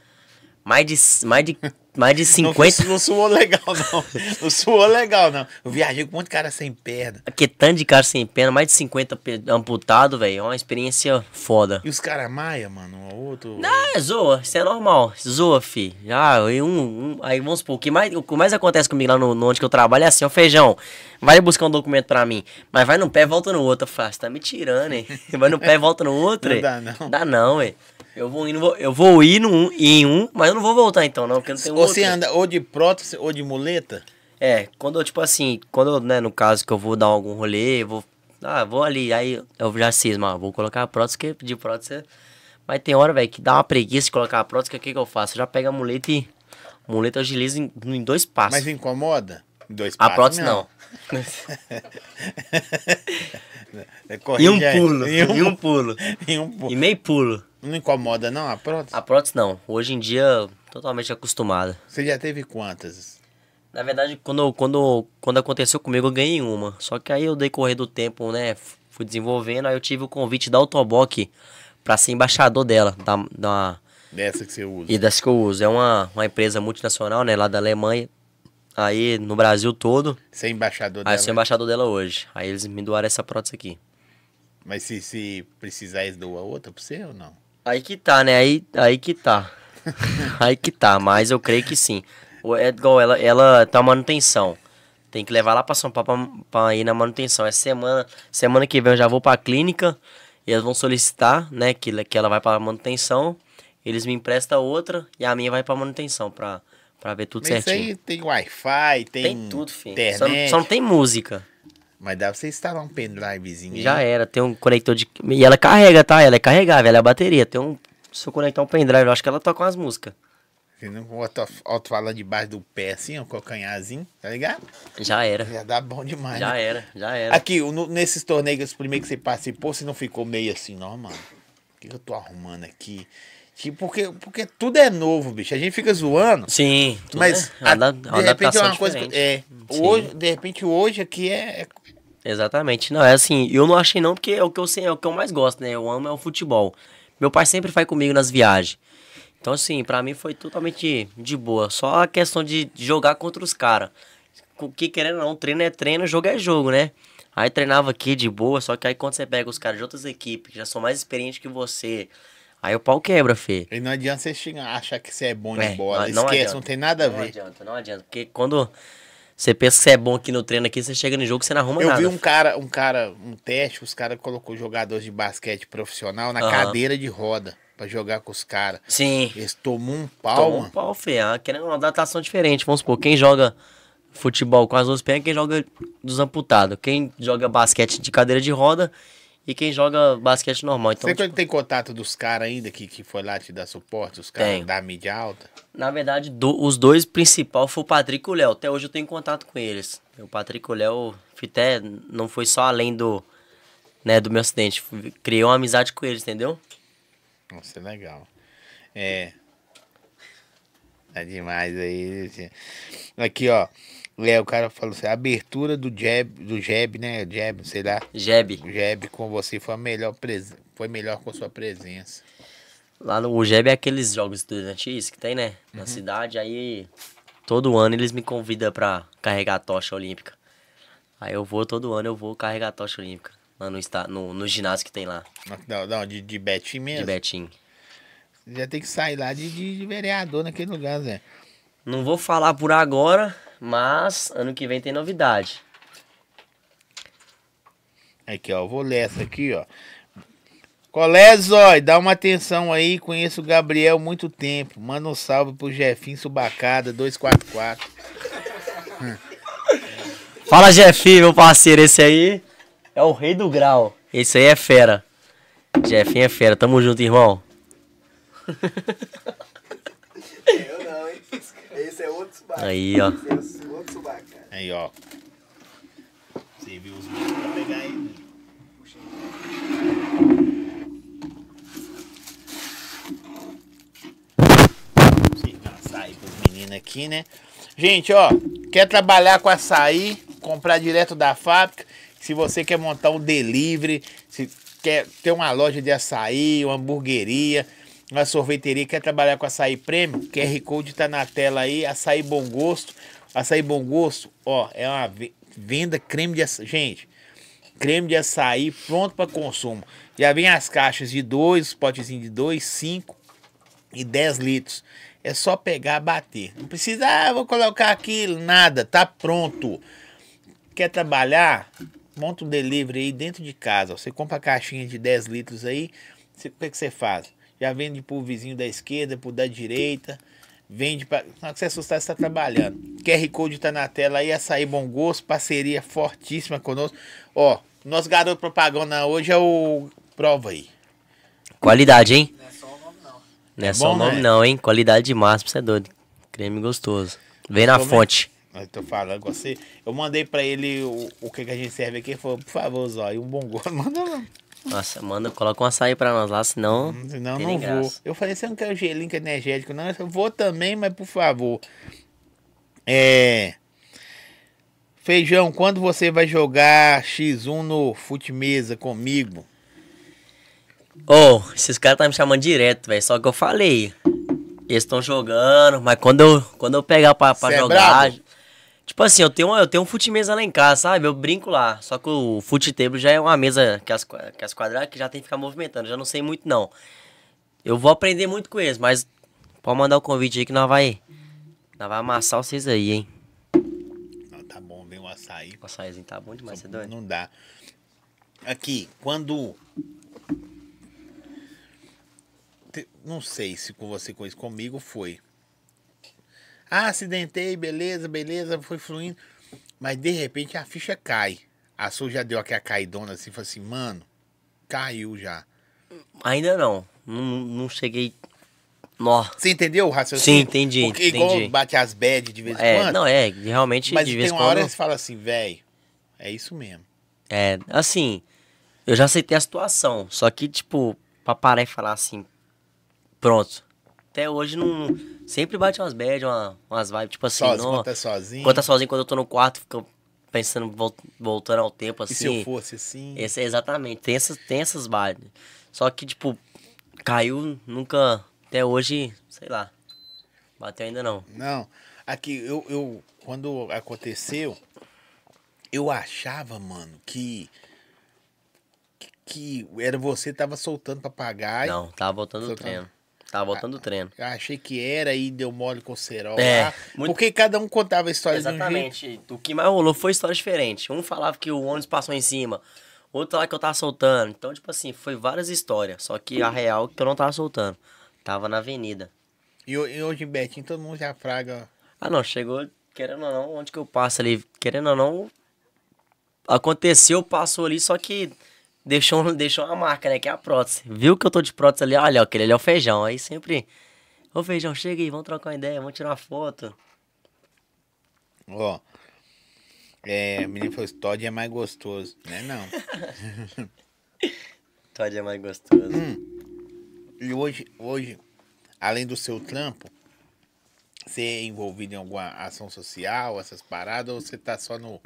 Mais de, mais de, mais de Não, 50. não suou legal, não. Não suou legal, não. Eu viajei com um monte de cara sem perna. É tanto de cara sem perna, mais de 50 pe- amputado, velho. É uma experiência foda. E os caras maia, mano, um outro. Ah, é zoa, isso é normal. Zoa, fi. Ah, e um, um- aí vamos supor, o que mais, o que mais acontece comigo lá no, no onde que eu trabalho é assim, ó, feijão, vai buscar um documento pra mim, mas vai num pé e volta no outro. Eu falo, você tá me tirando, hein? Vai no pé e volta no outro, Não hein? dá, não. Dá não, hein? Eu vou, ir no- eu vou ir num, em um, mas eu não vou voltar então, não, porque não tem Ou outro. você anda ou de prótese ou de muleta? É, quando eu, tipo assim, quando eu, né, no caso que eu vou dar algum rolê, eu vou. Ah, vou ali, aí eu já cismo, ah, vou colocar a prótese, que de prótese. Mas tem hora, velho, que dá uma preguiça de colocar a prótese, o que, que eu faço? Eu já pego a muleta e. A muleta eu agilizo em, em dois passos. Mas incomoda? Em Dois a passos, prótese não. É, E um pulo. E um, E um pulo. e um pulo. E meio pulo. Não incomoda, não, a prótese? A prótese não. Hoje em dia, totalmente acostumada. Você já teve quantas? Na verdade, quando, quando, quando aconteceu comigo, eu ganhei uma. Só que aí, eu decorrer do tempo, né, fui desenvolvendo. Aí eu tive o convite da Autoboc pra ser embaixador dela, da, da, Dessa que você usa? e das que eu uso. É uma, uma empresa multinacional, né, lá da Alemanha. Aí, no Brasil todo. Você é embaixador Aí dela? eu sou embaixador dela hoje. Aí eles me doaram essa prótese aqui. Mas se, se precisar, eles doam outra pra você ou não? Aí que tá, né? Aí, aí que tá. aí que tá, mas eu creio que sim. O- É igual ela, ela tá manutenção. Tem que levar lá pra São Paulo pra, pra ir na manutenção. Essa semana, semana que vem eu já vou pra clínica. E eles vão solicitar, né, que, ela- que ela vai pra manutenção. Eles me emprestam outra e a minha vai pra manutenção pra, pra ver tudo Mas isso certinho. aí tem Wi-Fi, tem, Tem, tudo, filho. internet. Só, só não tem música. Mas dá pra você instalar um pendrivezinho. aí. Já era, tem um conector de. E ela carrega, tá? Ela é carregável, ela é a bateria. Tem um. Se eu conectar um pendrive, eu acho que ela toca umas músicas. Você não bota alto-falando debaixo do pé assim, ó, calcanharzinho, tá ligado? Já era. Já dá bom demais. Já né? era, já era. Aqui, no- nesses torneios primeiros que você participou, você não ficou meio assim, não, mano? O que, eu tô arrumando aqui? Tipo, porque, porque tudo é novo, bicho. A gente fica zoando. Sim, Mas é a- de repente é uma coisa. que-. É, hoje, de repente hoje aqui é. Exatamente. Não, é assim, eu não achei não, porque é o que eu sei, é o que eu mais gosto, né? Eu amo é o futebol. Meu pai sempre vai comigo nas viagens. Então, assim, pra mim foi totalmente de boa. Só a questão de jogar contra os caras. Que querendo ou não, treino é treino, jogo é jogo, né? Aí treinava aqui de boa, só que aí quando você pega os caras de outras equipes, que já são mais experientes que você, aí o pau quebra, fê. E não adianta você achar que você é bom de É, bola. não- não Esquece, adianta. não tem nada a Não ver. adianta, não adianta. Porque quando você pensa que você é bom aqui no treino aqui, você chega no jogo, você não arruma Eu nada. vi um cara, um cara, um teste, os caras colocou jogadores de basquete profissional na Aham. cadeira de roda pra jogar com os caras. Sim. Eles tomam um pau, Toma um pau, fê. Ah, Querendo uma adaptação diferente. Vamos supor, quem joga futebol com as duas pernas, quem joga dos amputados. Quem joga basquete de cadeira de roda e quem joga basquete normal. Então, Você tipo, tem contato dos caras ainda que, que foi lá te dar suporte, os caras da mídia alta? na verdade, do- os dois principais foi o Patrick e o Léo. Até hoje eu tenho contato com eles. O Patrick e o Léo, até não foi só além do, né, do meu acidente. Criei uma amizade com eles, entendeu? Nossa, é legal. É. É demais aí. Aqui, ó. Léo, o cara falou assim, a abertura do jab, do jab, né? Jab, sei lá. Jeb. O jab com você foi melhor presen foi melhor com sua presença. Lá no UGEB é aqueles jogos estudantis que tem, né? Na cidade, aí todo ano eles me convidam pra carregar a tocha olímpica. Aí eu vou, todo ano eu vou carregar a tocha olímpica. Lá no, esta- no, no ginásio que tem lá, Não, não, de, de Betim de mesmo. Betim. Já tem que sair lá de, de, de vereador naquele lugar, Zé. Não vou falar por agora, mas ano que vem tem novidade. Aqui, ó. Vou ler essa aqui, ó. Colé, Zói, dá uma atenção aí. Conheço o Gabriel há muito tempo. Manda um salve pro Jefinho Subacada 244. Fala, Jefinho, meu parceiro. Esse aí é o rei do grau. Esse aí é fera. Jefinho é fera. Tamo junto, irmão. Esse é outro subaca. Aí, ó. Esse é outro subaca. Aí, ó. Você viu os meninos pra pegar ele. Servir um açaí pros meninos aqui, né? Gente, ó, quer trabalhar com açaí, comprar direto da fábrica. Se você quer montar um delivery, se quer ter uma loja de açaí, uma hamburgueria, uma sorveteria, quer trabalhar com açaí premium, QR Code tá na tela aí, açaí bom gosto. Açaí bom gosto, ó, é uma ve- venda creme de açaí. Gente, creme de açaí pronto para consumo. Já vem as caixas de dois, os potezinhos de 2, 5 e 10 litros. É só pegar, bater. Não precisa, ah, vou colocar aquilo, nada, tá pronto. Quer trabalhar? Monta um delivery aí dentro de casa. ó. Você compra a caixinha de 10 litros aí, o que, que você faz? Já vende pro vizinho da esquerda, pro da direita. Vende para. Na hora que você assustar, você está trabalhando. QR Code tá na tela aí, açaí bom gosto, parceria fortíssima conosco. Ó, nosso garoto propaganda hoje é o. Prova aí. Qualidade, hein? Não é só o nome, não. Não é É só o bom, nome, né? não, hein? Qualidade de máximo, você é doido. Creme gostoso. Vem na Como é? fonte. Eu tô falando com você. Eu mandei pra ele o, o que, que a gente serve aqui. Ele falou, por favor, Zóio, um bom gosto. Manda lá. Nossa, manda, coloca um açaí pra nós lá, senão. Senão tem não nem vou. graça. Eu falei, você não quer o gelinho que é energético, não? Eu vou também, mas por favor. É. Feijão, quando você vai jogar X1 no Fute Mesa comigo? Ô, esses caras tá me chamando direto, velho. Só que eu falei. Eles estão jogando, mas quando eu, quando eu pegar pra, pra Cê é jogar. brabo? Tipo assim, eu tenho, eu tenho um fute mesa lá em casa, sabe? Eu brinco lá. Só que o fute table já é uma mesa que as, que as quadradas que já tem que ficar movimentando. Já não sei muito, não. Eu vou aprender muito com eles, mas pode mandar o convite aí que nós vai. Nós vai amassar vocês aí, hein? Não, tá bom, vem o açaí. O açaizinho tá bom demais, você é doido? Não dá. Aqui, quando. Não sei se com você com isso comigo foi. Ah, acidentei, beleza, beleza, foi fluindo. Mas de repente a ficha cai. A sua já deu aquela caidona assim, falou assim, mano, caiu já. Ainda não. Não, não cheguei. Nó. Você entendeu o raciocínio? Sim, entendi, Porque igual entendi. bate as bad de vez em É, quando. não, é, realmente mas de tem vez em uma hora quando. que você fala assim, velho, é isso mesmo. É, assim, eu já aceitei a situação, só que, tipo, pra parar e falar assim, pronto. Até hoje não. Sempre bate umas bad, uma, umas vibes, tipo assim, Sozinho, não. quando tá sozinho. Quando tá sozinho, quando eu tô no quarto, fica pensando, vol- voltando ao tempo, E assim. se eu fosse assim? Esse, exatamente, tem essas, tem essas vibes. Só que, tipo, caiu, nunca. Até hoje, sei lá. Bateu ainda não. Não, aqui eu, eu quando aconteceu, eu achava, mano, que que, era você que tava soltando papagaio. Não, tava voltando do Soltando. treino. Tava voltando do treino. Achei que era e deu mole com o cerol É, lá. muito- Porque cada um contava a história um jeito. Exatamente. O que mais rolou foi história diferente. Um falava que o ônibus passou em cima, outro falava que eu tava soltando. Então, tipo assim, foi várias histórias. Só que a real é que eu não tava soltando. Tava na avenida. E, e hoje em Betinho todo mundo já fraga. Ah, não, chegou, querendo ou não, onde que eu passo ali, querendo ou não, aconteceu, passou ali, só que deixou, deixou uma marca, né, que é a prótese. Viu que eu tô de prótese ali, olha, aquele ali é o feijão. Aí sempre, ô feijão, chega aí, vamos trocar uma ideia, vamos tirar uma foto. Ó. É, o menino falou, Todd é mais gostoso. Né não. Todd é mais gostoso. E hoje, hoje, além do seu trampo, você é envolvido em alguma ação social, essas paradas, ou você tá só no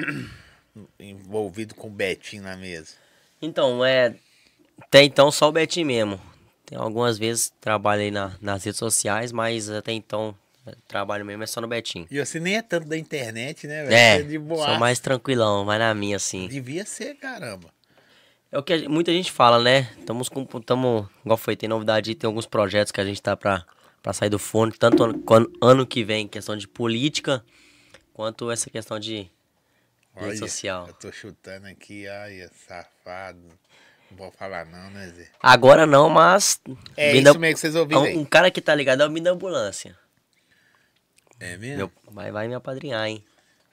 envolvido com o Betinho na mesa? Então, é. Até então só o Betinho mesmo. Tem algumas vezes trabalhei na, nas redes sociais, mas até então é, trabalho mesmo é só no Betinho. E você nem é tanto da internet, né, velho? É, Você de boa. sou mais tranquilão, mais na minha, assim. Devia ser, caramba. É o que muita gente fala, né? Estamos com. Tamo, igual foi, tem novidade, aí, tem alguns projetos que a gente tá pra, pra sair do fone, tanto ano, ano que vem, questão de política, quanto essa questão de rede Olha, social. Eu tô chutando aqui, olha, safado. Não vou falar não, né, Zé? Agora não, mas. É isso mesmo que vocês ouviram aí. um, um cara que tá ligado é o menino da ambulância. É mesmo? Meu, vai, vai me apadrinhar, hein?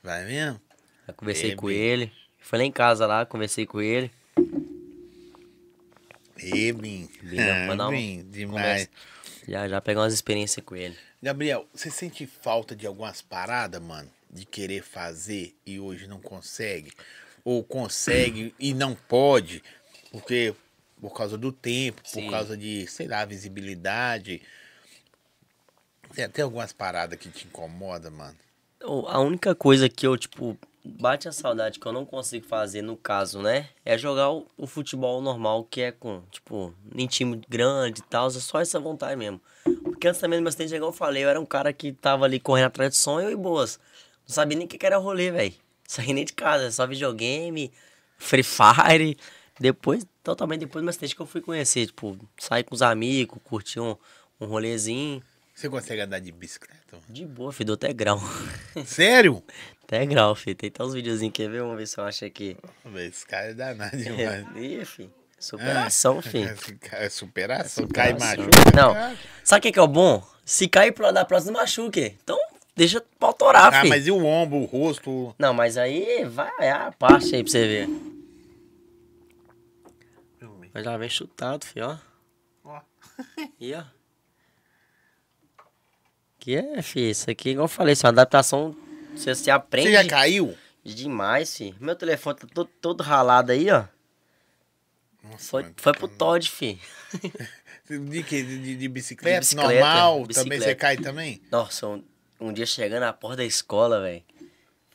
Vai mesmo? Eu conversei É, com bem. ele. Fui lá em casa lá, conversei com ele. Pra dar uma Bim, demais. conversa. Já, já pegar umas experiências com ele. Gabriel, você sente falta de algumas paradas, mano? De querer fazer e hoje não consegue? Ou consegue e não pode? Porque por causa do tempo, Sim. por causa de, sei lá, visibilidade. Tem até algumas paradas que te incomodam, mano. A única coisa que eu, tipo, bate a saudade que eu não consigo fazer, no caso, né? É jogar o, o futebol normal, que é com, tipo, em time grande e tal. É só essa vontade mesmo. Porque antes também meu acidente, igual eu falei, eu era um cara que tava ali correndo atrás de sonho e boas. Não sabia nem o que que era rolê, velho. Saí nem de casa, só videogame, Free Fire. Depois, totalmente depois do meu acidente que eu fui conhecer, tipo, sair com os amigos, curtir um, um rolezinho. Você consegue andar de bicicleta? mano? De boa, filho, dou até grau. Sério? Até grau, filho. Tem até uns videozinhos, quer ver? Vamos ver se eu acho aqui. Esse cara é danado demais. Ih, filho. Superação, filho. Esse cara é superação. Cai Superação. machuca. Não. Sabe o que, que é o bom? Se cair pro lado da próxima, machuque. Então, deixa pra autorar, Ah, filho. mas e o ombro, o rosto? Não, mas aí vai é a parte aí pra você ver. Mas já vem chutado, filho, ó. Ó. E ó. Que é, filho. Isso aqui, igual eu falei, isso é uma adaptação. Você se aprende Você já caiu? demais, filho. Meu telefone tá todo, todo ralado aí, ó. Nossa, Foi, mano. foi pro Todd, filho. De que? De, de- de bicicleta? Bicicleta, Normal? Também bicicleta. você cai também? Nossa, um, um dia chegando na porta da escola, velho.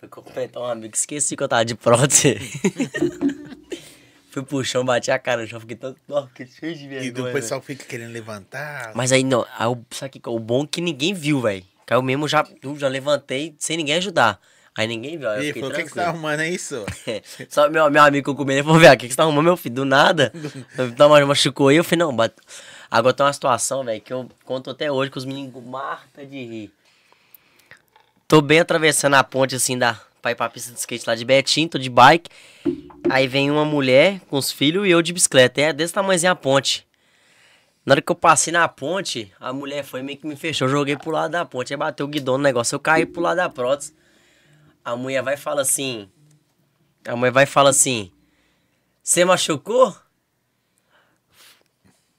Fui cumprimentar um amigo, esqueci que eu tava de prótese. Fui pro chão, bati a cara no chão, fiquei todo. Nossa, fiquei cheio de E vergonha. o pessoal fica querendo levantar. Mas aí não, aí, o- sabe o que que é o bom é que ninguém viu, velho. Caiu mesmo, já, já levantei sem ninguém ajudar. Aí ninguém viu, aí E falou, o que, que você tá arrumando aí, senhor? Só meu, meu amigo que comi, ele falou, velho, o que, que você tá arrumando, meu filho? Do nada. Então, mas machucou aí, eu falei, não, bate... Agora tem uma situação, velho, que eu conto até hoje que os meninos marca de rir. Tô bem atravessando a ponte, assim, da... pra ir pra pista de skate lá de Betim, tô de bike. Aí vem uma mulher com os filhos e eu de bicicleta. É desse tamanhozinho a ponte. Na hora que eu passei na ponte, a mulher foi meio que me fechou. Joguei pro lado da ponte. Aí bateu o guidão no negócio. Eu caí pro lado da prótese. A mulher vai e fala assim. A mulher vai e fala assim. Você machucou?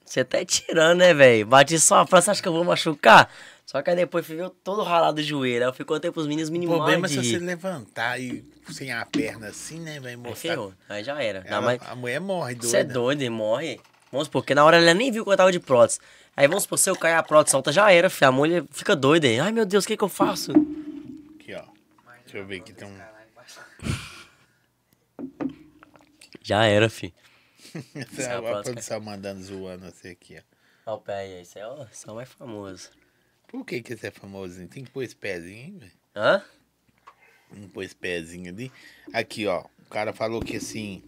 Você tá tirando, né, velho? Bati só a prótese, acha que eu vou machucar? Só que aí depois ficou todo ralado o joelho. Aí eu fico até pros meninos O mínimos problema é de se você levantar e sem a perna assim, né? Vai Aí mostrar. ferrou. Aí já era. Ela- mais- A mulher morre doida. Você é doido, morre. Vamos supor, porque na hora ela nem viu que eu tava de prótese. Aí vamos supor, se eu cair a prótese solta, já era, filho. A mulher fica doida. aí. Ai, meu Deus, o que que eu faço? Aqui, ó. Deixa eu ver aqui. Tem um... Já era, filho. Essa é a a produção mandando zoando você aqui, ó. Olha o pé aí, esse é o, esse é o mais famoso. Por que que você é famosinho? Tem que pôr esse pezinho, hein, velho? Hã? Não pôr esse pezinho ali. Aqui, ó. O cara falou que assim.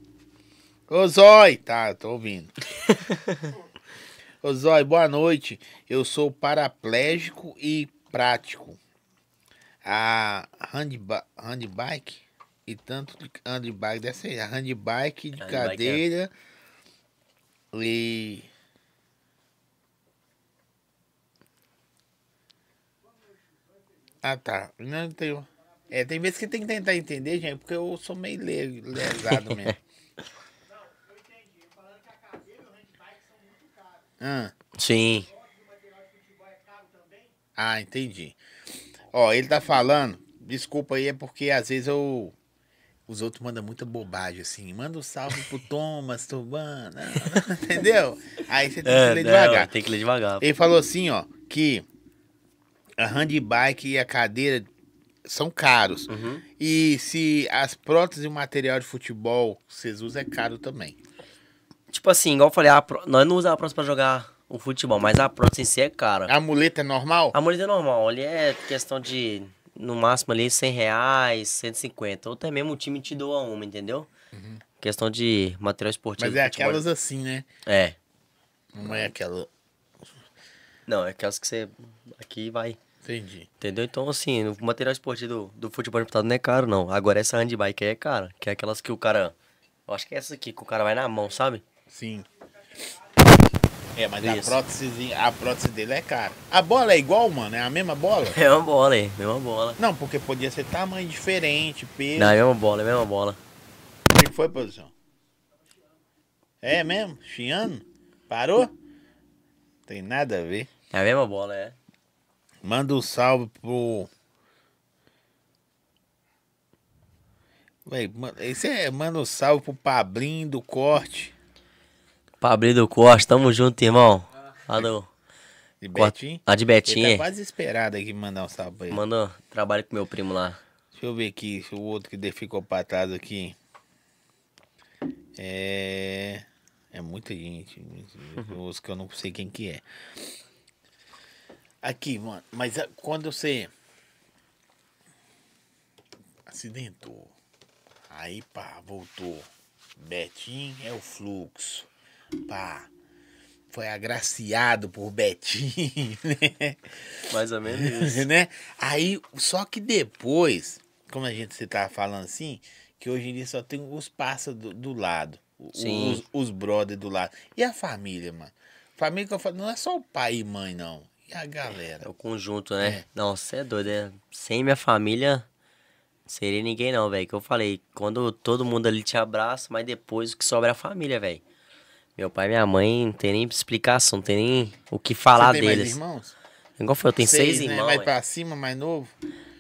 Ô Zói! Tá, tô ouvindo. Ô Zói, boa noite. Eu sou paraplégico e prático. A handba handbike e tanto de handbike, deve ser a handbike de Handbike, é. cadeira e. Ah, tá. Não tenho. É, tem vezes que tem que tentar entender, gente, porque eu sou meio le- lesado mesmo. Ah, Sim. ah, entendi. Ó, ele tá falando, desculpa aí, é porque às vezes eu. Os outros mandam muita bobagem, assim. Manda um salve pro Thomas, Turbano. Entendeu? Aí você tem que É, ler não, devagar. tem que ler devagar. Ele falou assim, ó, que a handbike e a cadeira são caros. Uhum. E se as próteses e o material de futebol que vocês usam é caro também. Tipo assim, igual eu falei, pró- nós não usamos a prótese pra jogar o futebol, mas a prótese em si é cara. A muleta é normal? A mulher é normal, ali é questão de, no máximo ali, 100 reais, 150. Ou até mesmo o time te doa uma, entendeu? Questão de material esportivo. Mas é futebol. aquelas assim, né? É. Não é aquela. Não, é aquelas que você aqui vai. Entendi. Entendeu? Então, assim, o material esportivo do, do futebol disputado não é caro, não. Agora, essa handbike aí é cara. Que é aquelas que o cara. Eu acho que é essa aqui, que o cara vai na mão, sabe? Sim. É, mas a prótese, a prótese dele é cara. A bola é igual, mano? É a mesma bola? É uma bola aí, mesma bola. Não, porque podia ser tamanho diferente, peso. Não, é mesma bola, é mesma bola. O que foi, produção? É mesmo? Chiano? Parou? Tem nada a ver. É a mesma bola, é. Manda um salve pro. Véi, esse é, manda um salve pro Pablinho do corte Pablo do Costa, tamo junto, irmão. Alô. de Betinho. A de Ele Betinho, tá é. quase esperado aqui mandar um salve pra ele. Mandou trabalho com meu primo lá. Deixa eu ver aqui se o outro que de- ficou pra trás aqui. É. É muita gente. Os que eu não sei quem que é. Aqui, mano. Mas quando você. Acidentou. Aí, pá, voltou. Betinho é o fluxo. Pá. Foi agraciado por Betinho, né? Mais ou menos isso. né? Aí, só que depois, como a gente você tava falando assim, que hoje em dia só tem os pássaros do, do lado. Sim. Os, os brothers do lado. E a família, mano? Família que eu falo, não é só o pai e mãe, não. E a É galera? o conjunto, né? É. Não, você é doido, é. Sem minha família, seria ninguém não, velho. Que eu falei, quando todo mundo ali te abraça, mas depois o que sobra é a família, velho. Meu pai e minha mãe não tem nem explicação, não tem nem o que falar Você tem mais deles. irmãos? Igual foi, eu tenho seis, né? irmãos. Mais pra cima, mais novo?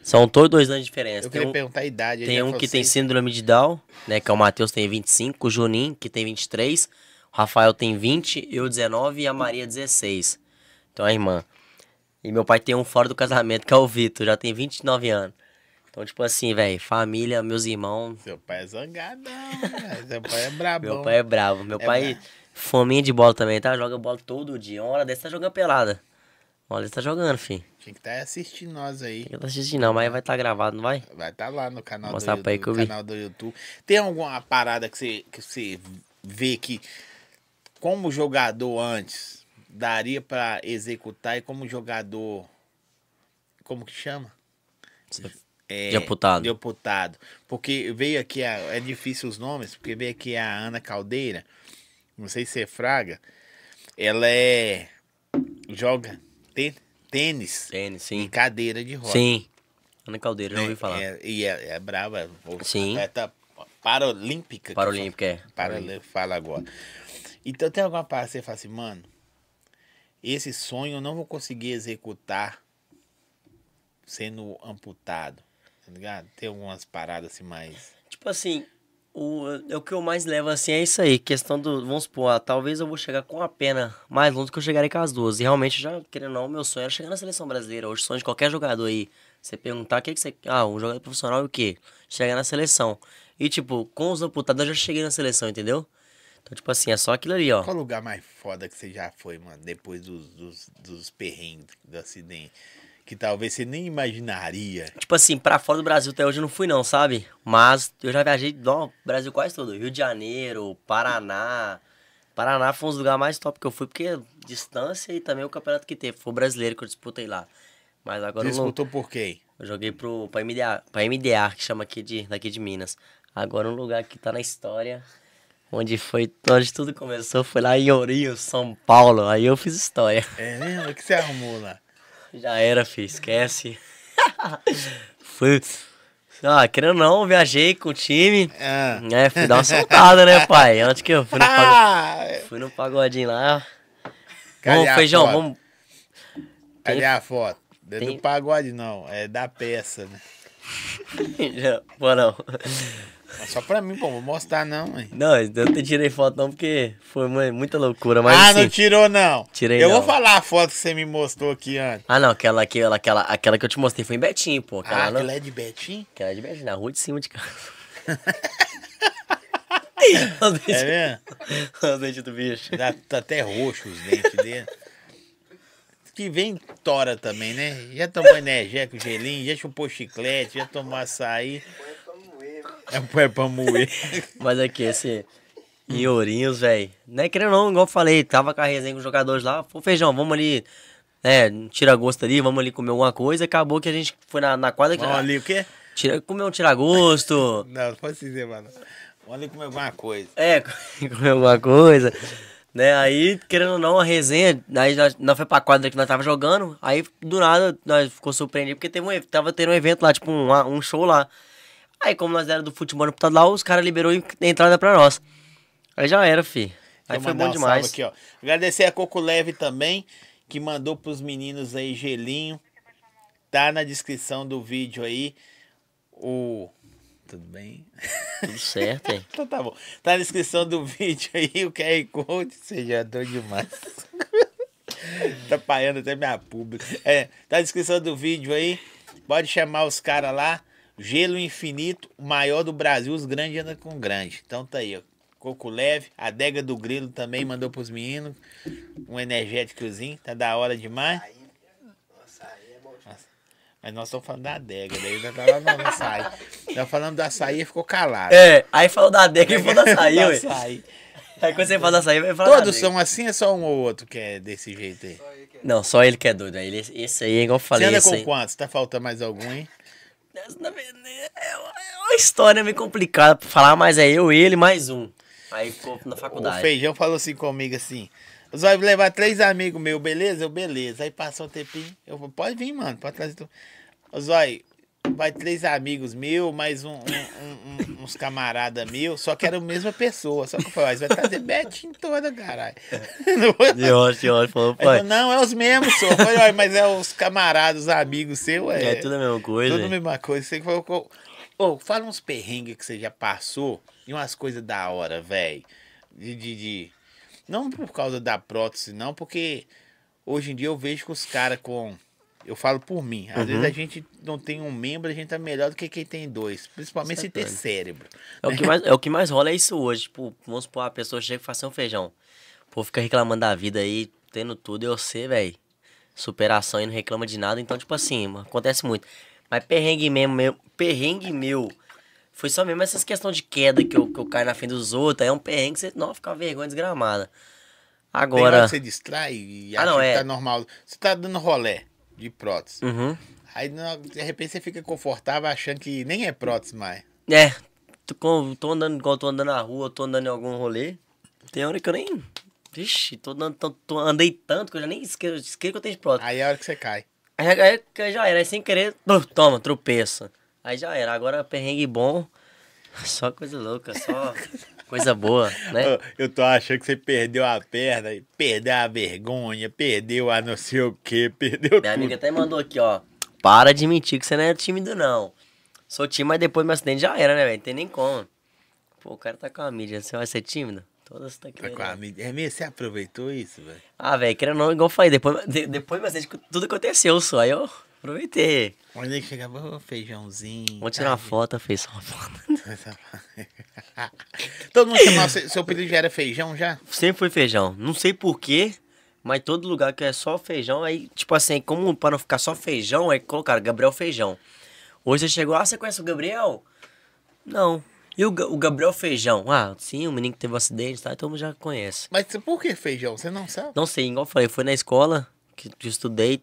São todos dois anos de diferença. Eu Tem queria um, perguntar a idade. tem um que tem seis. síndrome de Down, né? Que é o Matheus, tem 25. O Juninho, que tem 23. O Rafael tem 20, eu 19 e a Maria 16. Então a irmã. E meu pai tem um fora do casamento, que é o Vitor, já tem 29 anos. Então, tipo assim, velho, família, meus irmãos. Seu pai é zangadão? Seu pai é brabão. Meu pai é bravo. Meu É pai, bravo. fominha de bola também, tá? Joga bola todo dia. Uma hora dessa tá jogando pelada. Uma hora dessa tá jogando, filho. Tinha que estar assistindo nós aí. Não assisti não, mas vai estar gravado, não vai? Vai estar lá no canal, do YouTube, vi. canal do YouTube. Tem alguma parada que você, que você vê que, como jogador antes, daria pra executar e como jogador. Como que chama? É, De amputado. De amputado. Porque veio aqui, a, é difícil os nomes, porque veio aqui a Ana Caldeira, não sei se é Fraga, ela é. joga tê- tênis Tênis, e sim. cadeira de roda. Sim. Ana Caldeira, já ouvi É, falar. é, e é, é brava. Sim. Atleta paralímpica. Paralímpica, é. Paralímpica, fala agora. Então tem alguma parada que você fala assim, mano, esse sonho eu não vou conseguir executar sendo amputado, tá ligado? Tem algumas paradas assim mais... Tipo assim, o, é o que eu mais levo assim é isso aí, questão do, vamos supor, ah, talvez eu vou chegar com a pena mais longe que eu chegarei com as duas. E realmente, já, querendo ou não, meu sonho era chegar na seleção brasileira. Hoje, sonho de qualquer jogador aí, você perguntar o que, que você. Ah, um jogador profissional e o quê? Chegar na seleção. E tipo, com os amputados eu já cheguei na seleção, entendeu? Então, tipo assim, é só aquilo ali, ó. Qual o lugar mais foda que você já foi, mano, depois dos, dos, dos perrengues, do acidente? Que talvez você nem imaginaria. Tipo assim, pra fora do Brasil até hoje eu não fui não, sabe? Mas eu já viajei no Brasil quase todo. Rio de Janeiro, Paraná. Paraná foi um dos lugares mais top que eu fui, porque distância e também o campeonato que teve. Foi o brasileiro que eu disputei lá. Mas agora eu, não, Disputou por quem? eu joguei pro, pra, MDA, pra MDA, que chama aqui de, daqui de Minas. Agora um lugar que tá na história, onde foi, onde tudo começou, foi lá em Ourinhos, São Paulo. Aí eu fiz história. É mesmo? O que você arrumou lá? Já era, filho, esquece. Fui. Ah, querendo ou não, viajei com o time. Ah. É, fui dar uma soltada, né, pai? Antes que eu fui no, pago- Ah! fui no pagodinho lá. Cadê vamos, feijão, foto? vamos. Cadê a foto? Não é tem- do pagode, não. É da peça, né? Pô, não. Só pra mim, pô, vou mostrar não, hein? Não, eu não tirei foto não, porque foi mu- muita loucura, mas ah, assim... não tirou, não. Tirei Eu não. vou falar a foto que você me mostrou aqui antes. Ah, não, aquela, aquela, aquela, aquela que eu te mostrei foi em Betim, pô. Aquela, Ah, não, aquilo é de Betim? aquela é de Betim, na rua de cima de casa. Os É dentes- mesmo? Os dentes do bicho. Tá, tá até roxo os dentes dele. Que vem tora também, né? Já tomou energético, gelinho, já chupou chiclete, já tomou açaí. É põe pra moer. Mas aqui, esse. Em Ourinhos, velho. Não é querendo não, igual eu falei, tava com a resenha com os jogadores lá. Pô, feijão, vamos ali. É, tira gosto ali, vamos ali comer alguma coisa. Acabou que a gente foi na, na quadra. Vamos ali o quê? Tira, comer um tira-gosto. Não, não pode dizer, mano. Vamos ali comer alguma coisa. É, comer alguma coisa. Né? Aí, querendo ou não, a resenha, aí nós, nós foi pra quadra que nós tava jogando, aí do nada nós ficou surpreendido porque teve um, tava tendo um evento lá, tipo um, um show lá. Aí como nós era do futebol no lá, os caras liberou a entrada pra nós. Aí já era, fi. Aí foi bom demais. Aqui, ó. Agradecer a Coco Leve também, que mandou pros meninos aí gelinho. Tá na descrição do vídeo aí. O. Tudo bem? Tudo certo, hein? Então tá bom. Tá na descrição do vídeo aí o QR Code. Você já é doido demais. tá paiando até minha pública. É, tá na descrição do vídeo aí. Pode chamar os caras lá. Gelo Infinito, o maior do Brasil. Os grandes andam com grande. Então tá aí, ó. Coco leve. A Dega do Grilo também mandou pros meninos. Um energéticozinho. Tá da hora demais. Aí, nossa, aí é bom. demais. Mas nós estamos falando da adega, daí nós tava no açaí. Nós falando do açaí e ficou calado. É, aí falou da DEC e falou da açaí, Do ué. açaí. Aí quando você fala da açaí, vai falar da Todos são assim, é só um ou outro que é desse jeito aí. Não, só ele que é doido. Ele, esse aí, igual eu Você falei, anda esse com aí. quantos? Tá faltando mais algum, hein? Verdade, É uma é uma história meio complicada pra falar, mas é eu, ele, mais um. Aí ficou na O faculdade. Feijão falou assim comigo assim. Você vai levar três amigos meus, beleza? Eu, beleza. Aí passou um tempinho. Eu falei, pode vir, mano, pode trazer tu. Ô, Zói, vai três amigos meus, mais um, um- um- uns camaradas meus, só que era a mesma pessoa. Só que eu falei, "Ó, você vai trazer Betinho toda, caralho. Ótimo, de ótimo. Falou, pai. falou, não, é os mesmos, senhor. Eu falei, "Ué, mas é os camaradas, os amigos seus, é. É tudo a mesma coisa. Tudo a mesma coisa. Você falou, ô, fala uns perrengues que você já passou e umas coisas da hora, velho. De, de, de- Não por causa da prótese, não, porque hoje em dia eu vejo que os caras com. Eu falo por mim. Às Uhum. vezes a gente não tem um membro, a gente tá melhor do que quem tem dois. Principalmente se ter Certo. cérebro. É o, que mais, é o que mais rola é isso hoje. Tipo, vamos supor, a pessoa chega e faz um feijão. O povo fica reclamando da vida aí, tendo tudo, e você, velho, superação e não reclama de nada. Então, tipo assim, acontece muito. Mas perrengue mesmo, meu, perrengue meu. Foi só mesmo essas questões de queda que eu, que eu caio na frente dos outros. Aí é um perrengue que você não fica uma vergonha desgramada. Tem hora Agora. que você distrai e Ah, não, é. tá normal. Você tá dando rolé de prótese. Uhum. Aí de repente você fica confortável achando que nem é prótese mais. É, tô, tô andando igual tô andando na rua, tô andando em algum rolê. Tem hora que eu nem. Vixe, tô, andando, tô, tô- andei tanto que eu já nem esqueço, esqueço que eu tenho de prótese. Aí é a hora que você cai. Aí, aí, aí já era, aí sem querer, toma, tropeça. Aí já era, agora perrengue bom, só coisa louca, só coisa boa, né? Eu tô achando que você perdeu a perna, perdeu a vergonha, perdeu a não sei o que, perdeu Minha tudo. amiga até mandou aqui, ó. Para de mentir que você não é tímido, não. Sou tímido, mas depois do meu acidente já era, né, velho? Não tem nem como. Pô, o cara tá com a mídia, você vai ser tímido? Todas tá Tá querendo. com a mídia. É mesmo? Você aproveitou isso, velho? Ah, velho, querendo ou não, igual eu falei, depois, de, depois do meu acidente tudo aconteceu só. Aí eu aproveitei. Quando ele chegava, ô, feijãozinho. Vamos tirar uma foto, fez só uma foto. Todo mundo chamava, seu apelido já era feijão já? Sempre foi feijão. Não sei porquê, mas todo lugar que é só feijão, aí, tipo assim, como pra não ficar só feijão, aí colocaram Gabriel Feijão. Hoje você chegou, ah, você conhece o Gabriel? Não. E o, o Gabriel Feijão? Ah, sim, o menino que teve um acidente, tá? Todo mundo já conhece. Mas por que feijão? Você não sabe? Não sei, igual eu falei, foi na escola que eu estudei,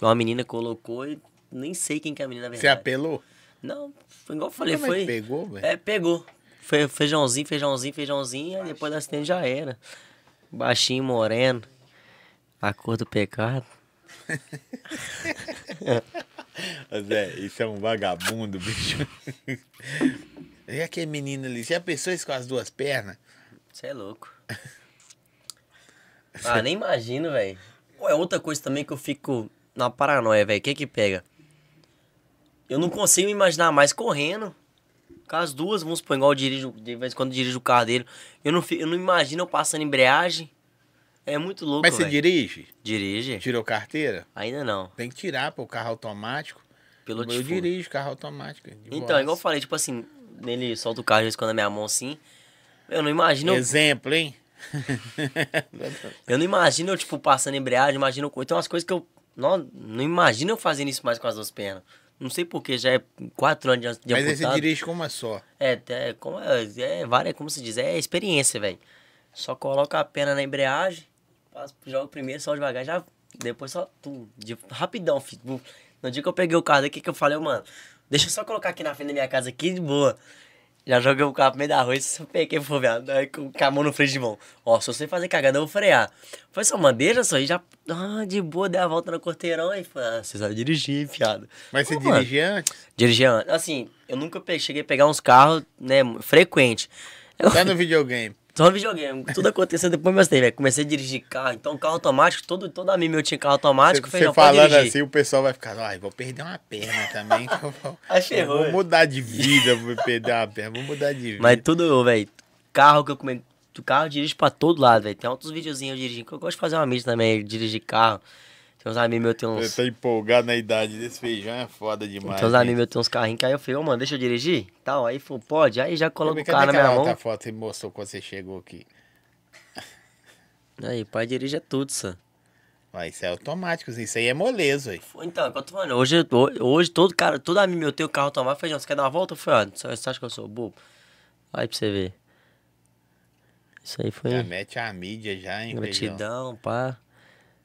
uma menina colocou e nem sei quem que é a menina na Você verdade. apelou? Não, foi igual eu falei, que foi. pegou, velho? É, pegou. Foi feijãozinho, feijãozinho, feijãozinho, aí depois do acidente já era. Baixinho, moreno. A cor do pecado. Zé, isso é um vagabundo, bicho. E aquele menino ali, já pensou isso com as duas pernas? Você é louco. Ah, nem imagino, velho. É outra coisa também que eu fico na paranoia, velho. O que que pega? Eu não consigo imaginar mais correndo. Com as duas, vamos supor, igual eu dirijo, de vez em quando eu dirijo o carro dele. Eu não, eu não imagino eu passando embreagem. É muito louco, Mas você velho. dirige? Dirige? Tirou carteira? Ainda não. Tem que tirar, pô, carro automático. Piloto eu de dirijo carro automático. de Então, igual eu falei, tipo assim, ele solta o carro e esconde a minha mão assim. Eu não imagino. Exemplo, hein? Eu não imagino eu, tipo, passando embreagem, imagino. Tem umas coisas que eu. Não, não imagino eu fazendo isso mais com as duas pernas. Não sei porquê, já é quatro anos de, de Mas aí você amputado. dirige com uma só. É, é, como é, é várias, como se diz, é experiência, velho. Só coloca a perna na embreagem, passa, joga primeiro, só devagar, já. Depois só tu, de, rapidão, filho. No dia que eu peguei o carro daqui que eu falei, mano, deixa eu só colocar aqui na frente da minha casa aqui de boa. Já joguei o carro pro meio da rua e só peguei for viado. Aí com a mão no freio de mão. Ó, se você fazer cagada, eu vou frear. Foi só, mano, deixa só. E já, ah, de boa, dei a volta no quarteirão. Aí falei, ah, você sabe dirigir, fiado. Mas você mano, dirigia antes? Dirigia, antes. assim, eu nunca cheguei a pegar uns carros, né, frequente. Eu, Tá no videogame. Só videogame, tudo aconteceu depois tempo, velho. Comecei a dirigir carro, então carro automático, todo, todo amigo meu tinha carro automático. Você falando dirigir. assim, o pessoal vai ficar, ai, vou perder uma perna também. eu vou- eu vou mudar de vida, vou perder uma perna, vou mudar de vida. Mas tudo, velho, carro que eu come... O carro eu dirijo pra todo lado, velho. Tem outros videozinhos eu dirigindo, que eu gosto de fazer uma mídia também, dirigir carro. Tem uns amigos meus, tem uns... Você tá empolgado na idade desse feijão, é foda demais. Tem uns amigos meus, tem uns carrinhos que aí eu falei, ô mano, deixa eu dirigir? Tal, aí falou, pode, aí já coloca o carro na minha mão. foto você mostrou quando você chegou aqui? Aí, pai dirige é tudo, só. Vai, isso é automático, isso aí é molezo, aí. Então, enquanto eu tô falando, hoje, ho- hoje todo cara, todo amigo meu tem o carro automático, feijão, você quer dar uma volta? Eu falei, ó, você acha que eu sou bobo? Aí pra você ver. Isso aí foi Já mete a mídia já, hein, feijão. gratidão,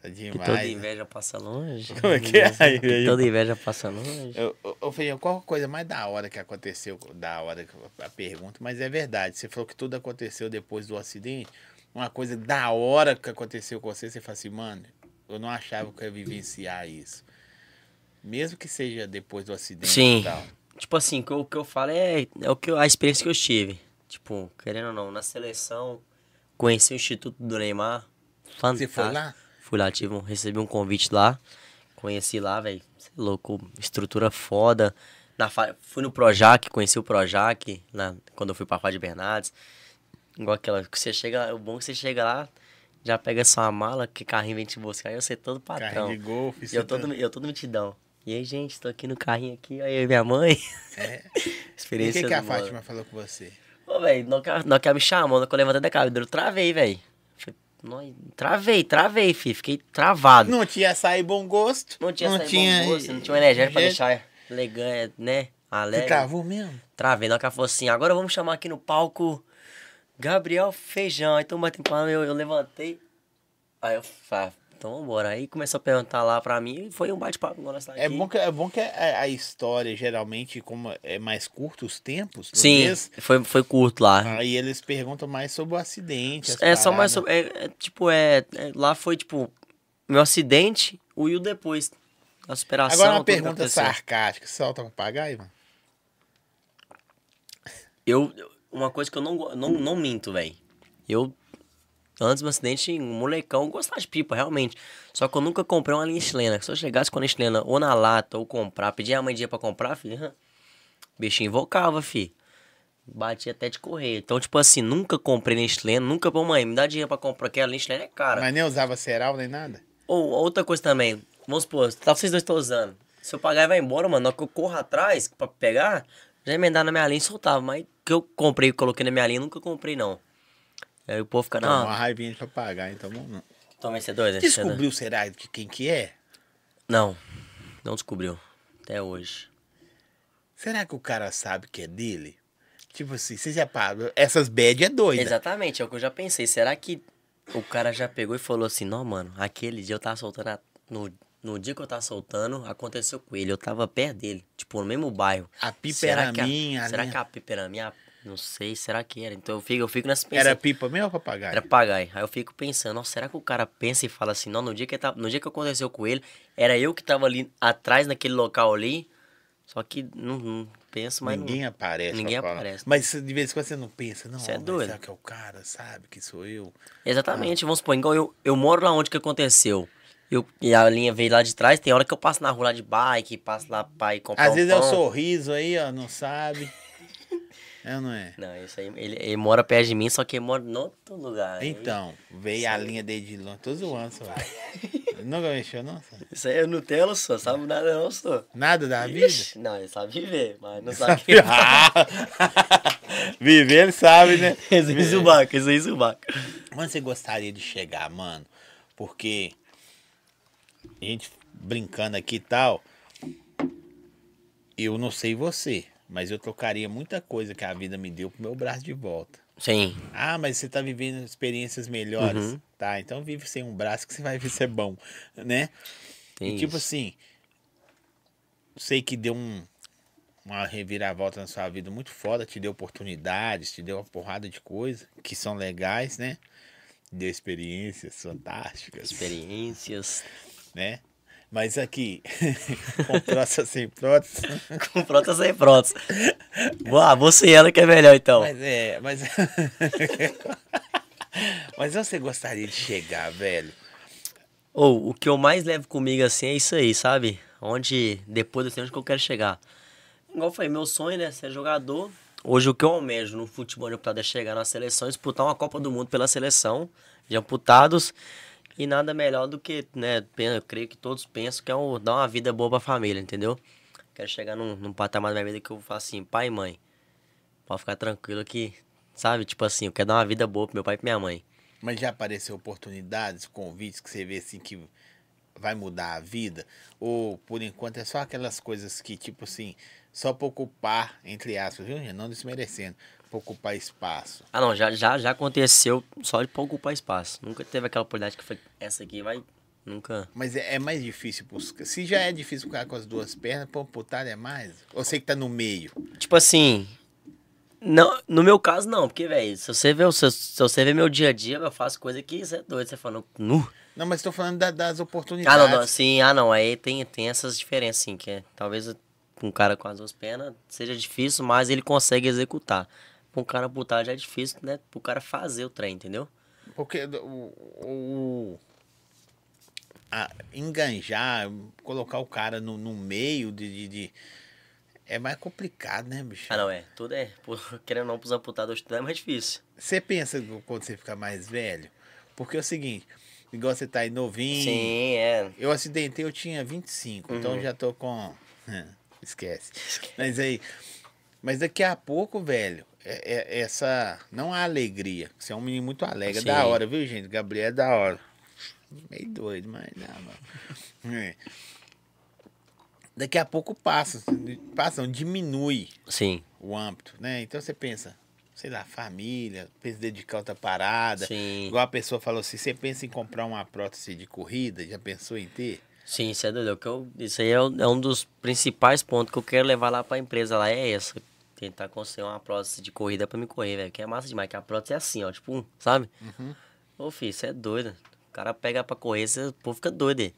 pá. Tá Que demais. toda né? inveja passa longe. Como é que é aí, Que aí? toda inveja passa longe. Eu, eu, eu falei, qual a coisa mais da hora que aconteceu, da hora a pergunta, mas é verdade. Você falou que tudo aconteceu depois do acidente. Uma coisa da hora que aconteceu com você, você fala assim, mano, eu não achava que eu ia vivenciar isso. Mesmo que seja depois do acidente Sim. e tal. Tipo assim, o que eu, falo é, é o que eu- a experiência que eu tive. Tipo, querendo ou não, na seleção, conheci o Instituto do Neymar. Você Fantástico. foi lá? Fui lá, tive um, recebi um convite lá. Conheci lá, velho. Você é louco, estrutura foda. Na. Fui no Projac, conheci o Projac na... quando eu fui pra Fá de Bernardes. Igual aquela que você chega, o bom é que você chega lá, já pega sua mala, que carrinho vem te buscar, aí você todo patrão. Carrinho de golfe. E eu todo, tá- eu todo mitidão. E aí, gente, tô aqui no carrinho aqui, aí eu e minha mãe. É. E o Experiência que, que a. Fátima falou com você? Ô, velho, na hora que ela- na hora que ela me chamou, na hora que eu levantei da cadeira, eu travei, velho. Travei, travei, fi. Fiquei travado. Não tinha açaí bom gosto. Não tinha, não tinha, bom gosto, não tinha uma energia pra deixar elegante, né? Você Alegre. travou mesmo? Travei. Na hora que ela falou assim, agora vamos chamar aqui no palco Gabriel Feijão. Mundo batendo palma, eu, eu levantei. Aí eu então vambora. Aí começou a perguntar lá pra mim e foi um bate-papo nós aqui. É bom que, é bom que a, a história, geralmente, como é mais curto os tempos, Sim, mês, foi, foi curto lá. aí eles perguntam mais sobre o acidente. É só mais sobre. É, é, tipo, é, é, Lá foi, tipo, meu acidente, o e o depois. A superação. Agora uma pergunta sarcástica. Você solta papagaio, mano? Eu. Uma coisa que eu não, não, não minto, velho. Eu. Antes do meu acidente, um molecão, gostava de pipa, realmente. Só que eu nunca comprei uma linha chilena. Se eu chegasse com a linha chilena ou na lata ou comprar, pedir a mãe dia pra comprar, filho, bichinho invocava, fi. Batia até de correr. Então, tipo assim, nunca comprei linha chilena, nunca, pô, mãe, me dá dinheiro pra comprar, porque a linha chilena é cara. Mas nem usava ceral nem nada? Ou outra coisa também, vamos supor, tá vocês dois estão usando. Se eu pagar e vai embora, mano, na hora que eu corro atrás pra pegar, já emendar na minha linha e soltava. Mas que eu comprei e coloquei na minha linha, nunca comprei, não. Aí o povo fica, Não, uma não. raivinha de papagaio, então não. Toma, é esse é doido. Descobriu, será, de quem que é? Não, não descobriu. Até hoje. Será que o cara sabe que é dele? Tipo assim, você já parou. Essas bad é doida. Exatamente, é o que eu já pensei. Será que o cara já pegou e falou assim, não, mano, aquele dia eu tava soltando. a- No, no dia que eu tava soltando, aconteceu com ele. Eu tava perto dele, tipo, no mesmo bairro. A pipa Será era que a- minha. a Será minha- que a pipa era minha? Não sei, será que era? Então eu fico, eu fico nessa Era pipa mesmo ou papagaio? Era papagaio. Aí eu fico pensando, nossa, será que o cara pensa e fala assim, não, no dia que, tava- no dia que aconteceu com ele, era eu que tava ali atrás naquele local ali, só que não, não penso, mas Ninguém não, aparece. ninguém aparece. Mas de vez em quando você não pensa, não. Você é doido. Será que é o cara, sabe que sou eu? Exatamente, vamos supor, igual eu, eu moro lá onde que aconteceu. Eu, e a linha veio lá de trás, tem hora que eu passo na rua lá de bike, passo lá pra ir comprar Às um vezes é o pão. sorriso aí, ó, não sabe. É ou não é? Não, isso aí, ele, ele mora perto de mim, só que ele mora em outro lugar. Então, veio a linha dele de longe. Tô zoando, só. Nunca mexeu, não? só? Isso aí é Nutella, só, sabe nada não, só. Nada da vida? Ixi, Não, ele sabe viver, mas não sabe Ah! Viver, ele sabe, né? Esse aí subaca, esse aí subaca. Onde você gostaria de chegar, mano? Porque a gente brincando aqui e tal, eu não sei você, mas eu trocaria muita coisa que a vida me deu pro meu braço de volta. Sim, Ah, mas você tá vivendo experiências melhores. Uhum. Tá, então vive sem um braço que você vai ver ser bom, né? tem e tipo isso. assim, sei que deu um, uma reviravolta na sua vida muito foda, te deu oportunidades, te deu uma porrada de coisas que são legais, né? Deu experiências fantásticas. Experiências. Né? Mas aqui, com prótese sem prótese. com prótese sem prótese. Boa, você ela que é melhor então. Mas é, mas. mas você gostaria de chegar, velho? Ou oh, o que eu mais levo comigo assim é isso aí, sabe? Onde depois eu sei onde que eu quero chegar. Igual falei, meu sonho, né? Ser jogador. Hoje o que eu almejo no futebol de amputado é chegar na seleção e disputar uma Copa do Mundo pela seleção de amputados. E nada melhor do que, né? Eu creio que todos pensam que é um, dar uma vida boa pra família, entendeu? Quero chegar num, num patamar da minha vida que eu faço assim, pai e mãe. Pode ficar tranquilo aqui, sabe? Tipo assim, eu quero dar uma vida boa pro meu pai e pra minha mãe. Mas já apareceu oportunidades, convites que você vê assim que vai mudar a vida? Ou por enquanto é só aquelas coisas que, tipo assim, só para ocupar, entre aspas, viu? Não desmerecendo, para ocupar espaço. Ah, não, já, já, já aconteceu só de para ocupar espaço. Nunca teve aquela oportunidade que foi essa aqui vai. Nunca. Mas é, é mais difícil buscar. Se já é difícil ficar com as duas pernas, para amputar é mais? Ou sei que tá no meio? Tipo assim. Não, no meu caso, não, porque, velho, se você vê se, se você vê meu dia a dia, eu faço coisa que você é doido, você fala, nu. Não, mas tô falando da, das oportunidades. Ah, não, não, sim, ah, não, aí tem, tem essas diferenças, sim, que é, talvez um cara com as duas pernas seja difícil, mas ele consegue executar. Pra um cara botar já é difícil, né? Pro cara fazer o trem, entendeu? Porque o, o a, enganjar, colocar o cara no, no meio de, de, de, É mais complicado, né, bicho? Ah, não, é. Tudo é. Querendo ou não, pros amputados, tudo é mais difícil. Você pensa quando você ficar mais velho? Porque é o seguinte, igual você tá aí novinho. Sim, é. Eu acidentei, eu tinha 25, uhum. então já tô com. Esquece. Mas aí. Mas daqui a pouco, velho, é, é, essa. Não há alegria. Você é um menino muito alegre. É da hora, viu, gente? Gabriel é da hora. Meio doido, mas não, mano. É. Daqui a pouco passa. Passa, diminui Sim. o âmbito, né? Então você pensa, sei lá, família, pensa em dedicar outra parada. Sim. Igual a pessoa falou assim, você pensa em comprar uma prótese de corrida? Já pensou em ter? Sim, isso é doido. Que eu, isso aí é, é, um dos principais pontos que eu quero levar lá pra empresa lá, é essa. Tentar construir uma prótese de corrida pra me correr, velho. Que é massa demais, que a prótese é assim, ó, tipo, sabe? Uhum. Ô, filho, isso é doido. O cara pega pra correr, você, o povo fica doido. Aí.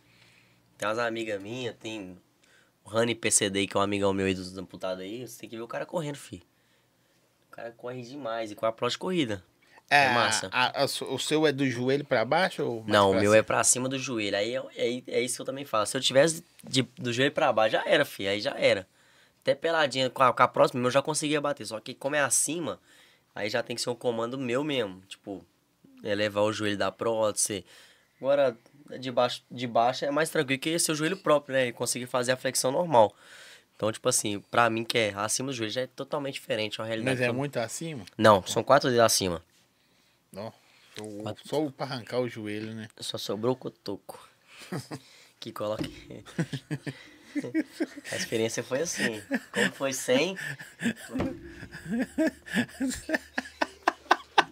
Tem umas amigas minhas, tem o Rani PCD, que é um amigão meu aí dos amputados aí, você tem que ver o cara correndo, filho. O cara corre demais, e com a prótese de corrida. É, é massa. A, a, o seu é do joelho para baixo ou Não, o meu cima? é para cima do joelho. Aí é, é, é, isso que eu também falo. Se eu tivesse de, do joelho para baixo, já era, filho. Aí já era. Até peladinha com a, com a próxima, eu já conseguia bater. Só que como é acima, aí já tem que ser um comando meu mesmo. Tipo, elevar o joelho da prótese. Agora, de baixo, de baixo é mais tranquilo que esse é o joelho próprio, né? E conseguir fazer a flexão normal. Então, tipo assim, pra mim que é acima do joelho já é totalmente diferente. É uma realidade Mas é muito acima? Não, são quatro dedos acima. Não. Só, só para arrancar o joelho, né? Só sobrou o cotoco. que coloca. A experiência foi assim. Como foi sem.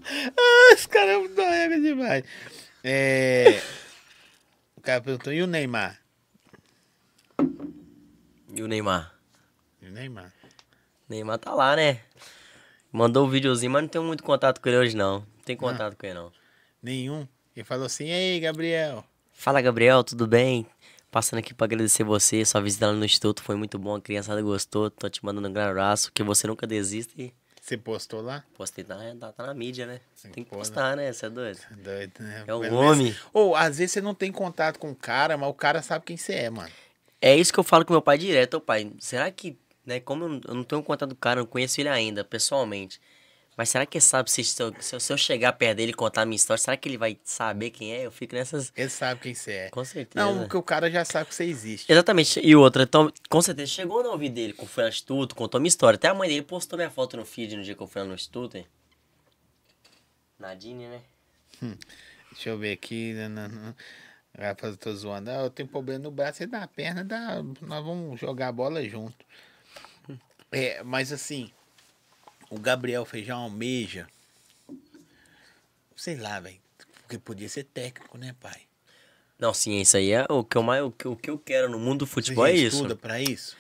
ah, esse cara é muito doido demais. É... O cara perguntou: e o Neymar? E o Neymar? E o Neymar? Neymar tá lá, né? Mandou o um videozinho, mas não tenho muito contato com ele hoje, não tem contato com ele, não. Nenhum. Ele falou assim, ei, Gabriel. Fala, Gabriel, tudo bem? Passando aqui para agradecer você, sua visita lá no Instituto foi muito bom, a criançada gostou, tô te mandando um grande abraço, que você nunca desiste. Você postou lá? Postei, tá, tá, tá na mídia, né? Tem, tem que postar, né? Você é doido. É doido, né? É o homem. Ou, às vezes você não tem contato com o cara, mas o cara sabe quem você é, mano. É isso que eu falo com meu pai direto, ô pai, será que, né, como eu não tenho contato do cara, não conheço ele ainda, pessoalmente, mas será que sabe se, se, eu, se eu chegar perto dele e contar a minha história, será que ele vai saber quem é? Eu fico nessas. Ele sabe quem você é. Com certeza. Não, porque o cara já sabe que você existe. Exatamente. E outra, então, com certeza, chegou no ouvido dele, que foi no instituto, contou minha história. Até a mãe dele postou minha foto no feed no dia que eu fui lá no instituto. Hein? Nadine, né? Hum, deixa eu ver aqui. Não, não, não. Eu tô zoando. Ah, eu tenho problema no braço e na perna, dá, nós vamos jogar a bola junto. Hum. É, mas assim, o Gabriel Feijão almeja. Sei lá, velho. Porque podia ser técnico, né, pai? Não, sim, isso aí é o que eu mais, o que, o que eu quero no mundo do futebol Você é isso. estuda para isso?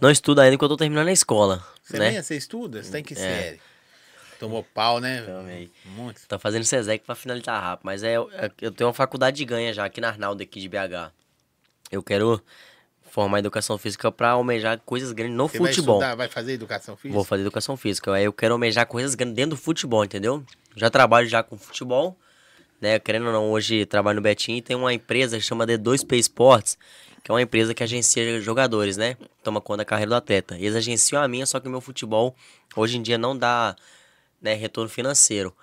Não estudo ainda porque eu tô terminando a escola, Você né? você estuda? Você tem que É. série. Tomou pau, né? Tomei. Muito. Tô fazendo SESEC pra finalizar rápido, mas é, é- eu tenho uma faculdade de ganha já aqui na Arnaldo, aqui de BH. Eu quero formar educação física pra almejar coisas grandes no Você vai futebol. estudar, vai fazer educação física? Vou fazer educação física. Aí eu quero almejar coisas grandes dentro do futebol, entendeu? Já trabalho já com futebol, né? Querendo ou não, hoje trabalho no Betim e tem uma empresa que chama D2P Sports, que é uma empresa que agencia jogadores, né? Toma conta da carreira do atleta. Eles agenciam a minha, só que o meu futebol hoje em dia não dá né, retorno financeiro.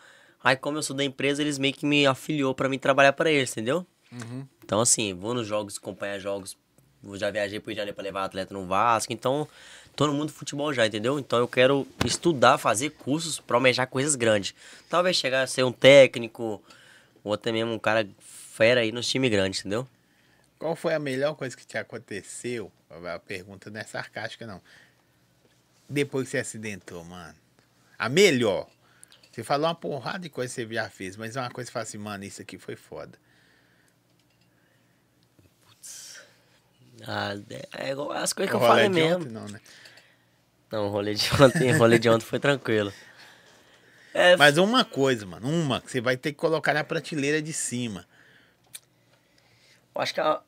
Aí como eu sou da empresa, eles meio que me afiliou pra mim trabalhar pra eles, entendeu? Uhum. Então, assim, vou nos jogos, acompanhar jogos. Já viajei pro Rio de Janeiro pra levar atleta no Vasco. Então, tô no mundo do futebol já, entendeu? Então, eu quero estudar, fazer cursos pra almejar coisas grandes. Talvez chegar a ser um técnico, ou até mesmo um cara fera aí nos times grandes, entendeu? Qual foi a melhor coisa que te aconteceu? A pergunta não é sarcástica, não. Depois que você acidentou, mano. A melhor. Você falou uma porrada de coisa que você já fez, mas é uma coisa que fala assim, mano, isso aqui foi foda. Ah, é igual as coisas que O eu falei mesmo. ontem, não, né? Não, o rolê de ontem, rolê de ontem foi tranquilo. É, Mas uma coisa, mano, uma que você vai ter que colocar na prateleira de cima. eu acho que a,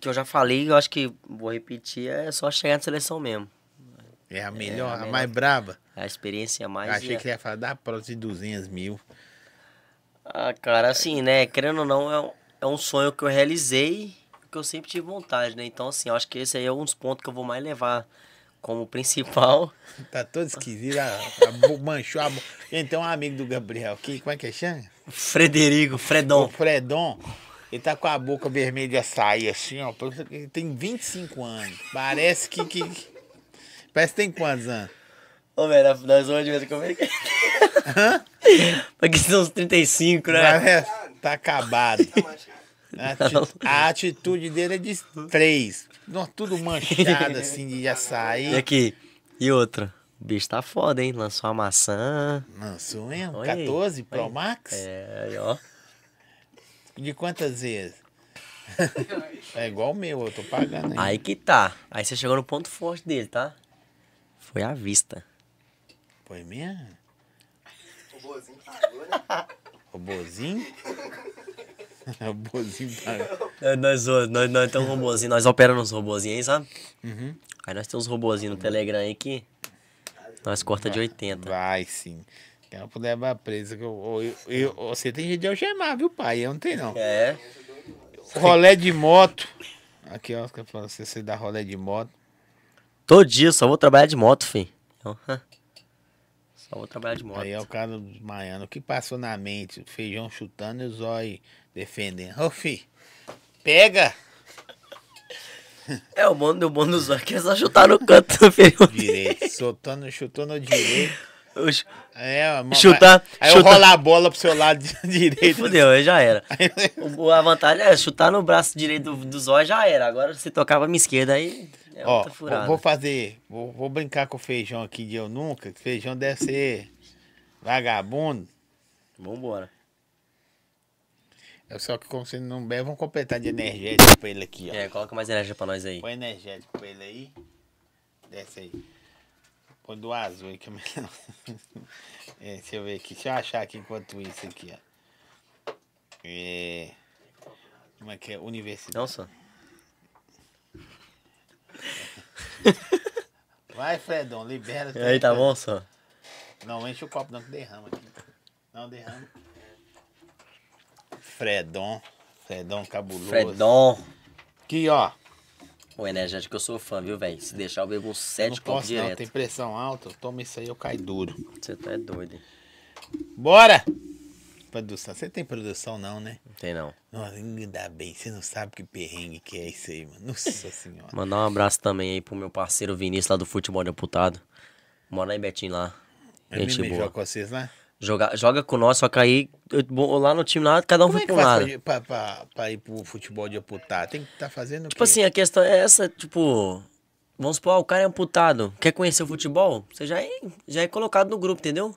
que eu já falei, eu acho que vou repetir, é só chegar na seleção mesmo. É a melhor, a, melhor. mais braba. A experiência mais. Eu achei é- que você ia falar da prótese de 200 mil. Ah, cara, assim, né? Querendo ou não, é um, é um sonho que eu realizei, que eu sempre tive vontade, né? Então, assim, eu acho que esse aí é um dos pontos que eu vou mais levar como principal. Tá todo esquisito, a, a, manchou a boca. Gente, tem um amigo do Gabriel aqui, como é que é chama? Frederico, O Fredon. Fredon, ele tá com a boca vermelha de açaí, assim, ó. Ele tem 25 anos. Parece que. que parece que tem quantos anos? Ô, velho, nós vamos de vez em quando. Porque são uns 35, né? Parece- tá acabado. A, ati- a atitude dele é de três. Tudo manchado assim de E açaí. aqui, e outra. O bicho tá foda, hein? Lançou a maçã. Lançou mesmo? Aí, 14 Pro aí. Max? É, aí, ó. De quantas vezes? é igual o meu, eu tô pagando ainda. Aí que tá. Aí você chegou no ponto forte dele, tá? Foi a vista. Foi mesmo? O bozinho pagou, né? Robozinho? Robozinho pagou. É, Nós, nós, nós, nós temos um robozinho, nós operamos uns robozinhos aí, sabe? Uhum. Aí nós temos uns robozinhos no Telegram aí que nós corta de 80. Vai sim. Quem não puder levar presa. Que eu, eu, eu- você tem jeito de algemar, viu, pai? Eu não tenho, não. É. Rolé de moto. Aqui, ó, falo, você, você dá rolé de moto. Todo dia só vou trabalhar de moto, fi. Então, Só vou trabalhar de moto. Aí é o cara dos baianos. O que passou na mente? O feijão chutando e o zóio defendendo. Ô, fi, pega É, o bom, o bom olhos que é só chutar no canto, filho. direito. Soltando, chutou no direito. Oxe, É, a mão- Chutar- Aí chutar- eu rolo a bola pro seu lado di- direito. Fudeu, aí já era. O- A vantagem é chutar no braço direito do, do zóio já era. Agora se tocar pra minha esquerda aí é Ó, vou, furada. vou fazer. Vou, vou brincar com o feijão aqui de eu nunca. Feijão deve ser vagabundo. Vambora. É só que como você não bebe, vamos completar de energético pra ele aqui, ó. É, coloca mais energia pra nós aí. Põe energético pra ele aí. Desce aí. Põe do azul aí que é melhor. É, deixa eu ver aqui. Deixa eu achar aqui enquanto isso aqui, ó. É. Como é que é? Universidade. Não só. Vai, Fredão, libera. E aí, tá bom, só? Não, enche o copo não que derrama aqui. Não, derrama. Fredon. Fredon cabuloso. Fredon. Aqui, ó. O energético eu sou fã, viu, velho? Se deixar eu bebo uns sete copos posso não, direto. tem pressão alta. Eu tomo isso aí, eu caio duro. Você tá é doido, hein? Bora! Produção. Você tem produção não, né? Não tem não. Nossa, ainda bem. Você não sabe que perrengue que é isso aí, mano. Nossa senhora. Mandar um abraço também aí pro meu parceiro Vinícius lá do Futebol Deputado. Mora lá em Betim lá. É Gente boa. com vocês lá? Joga, joga com nós, só que aí eu- bom, lá no time lá, cada um Como foi é pra um lado. pra, pra, pra, ir pro futebol de aputar? Tem que estar fazendo o Tipo assim, a questão é essa, tipo, vamos supor, ah, o cara é amputado, quer conhecer o futebol? Você já é, já é colocado no grupo, entendeu?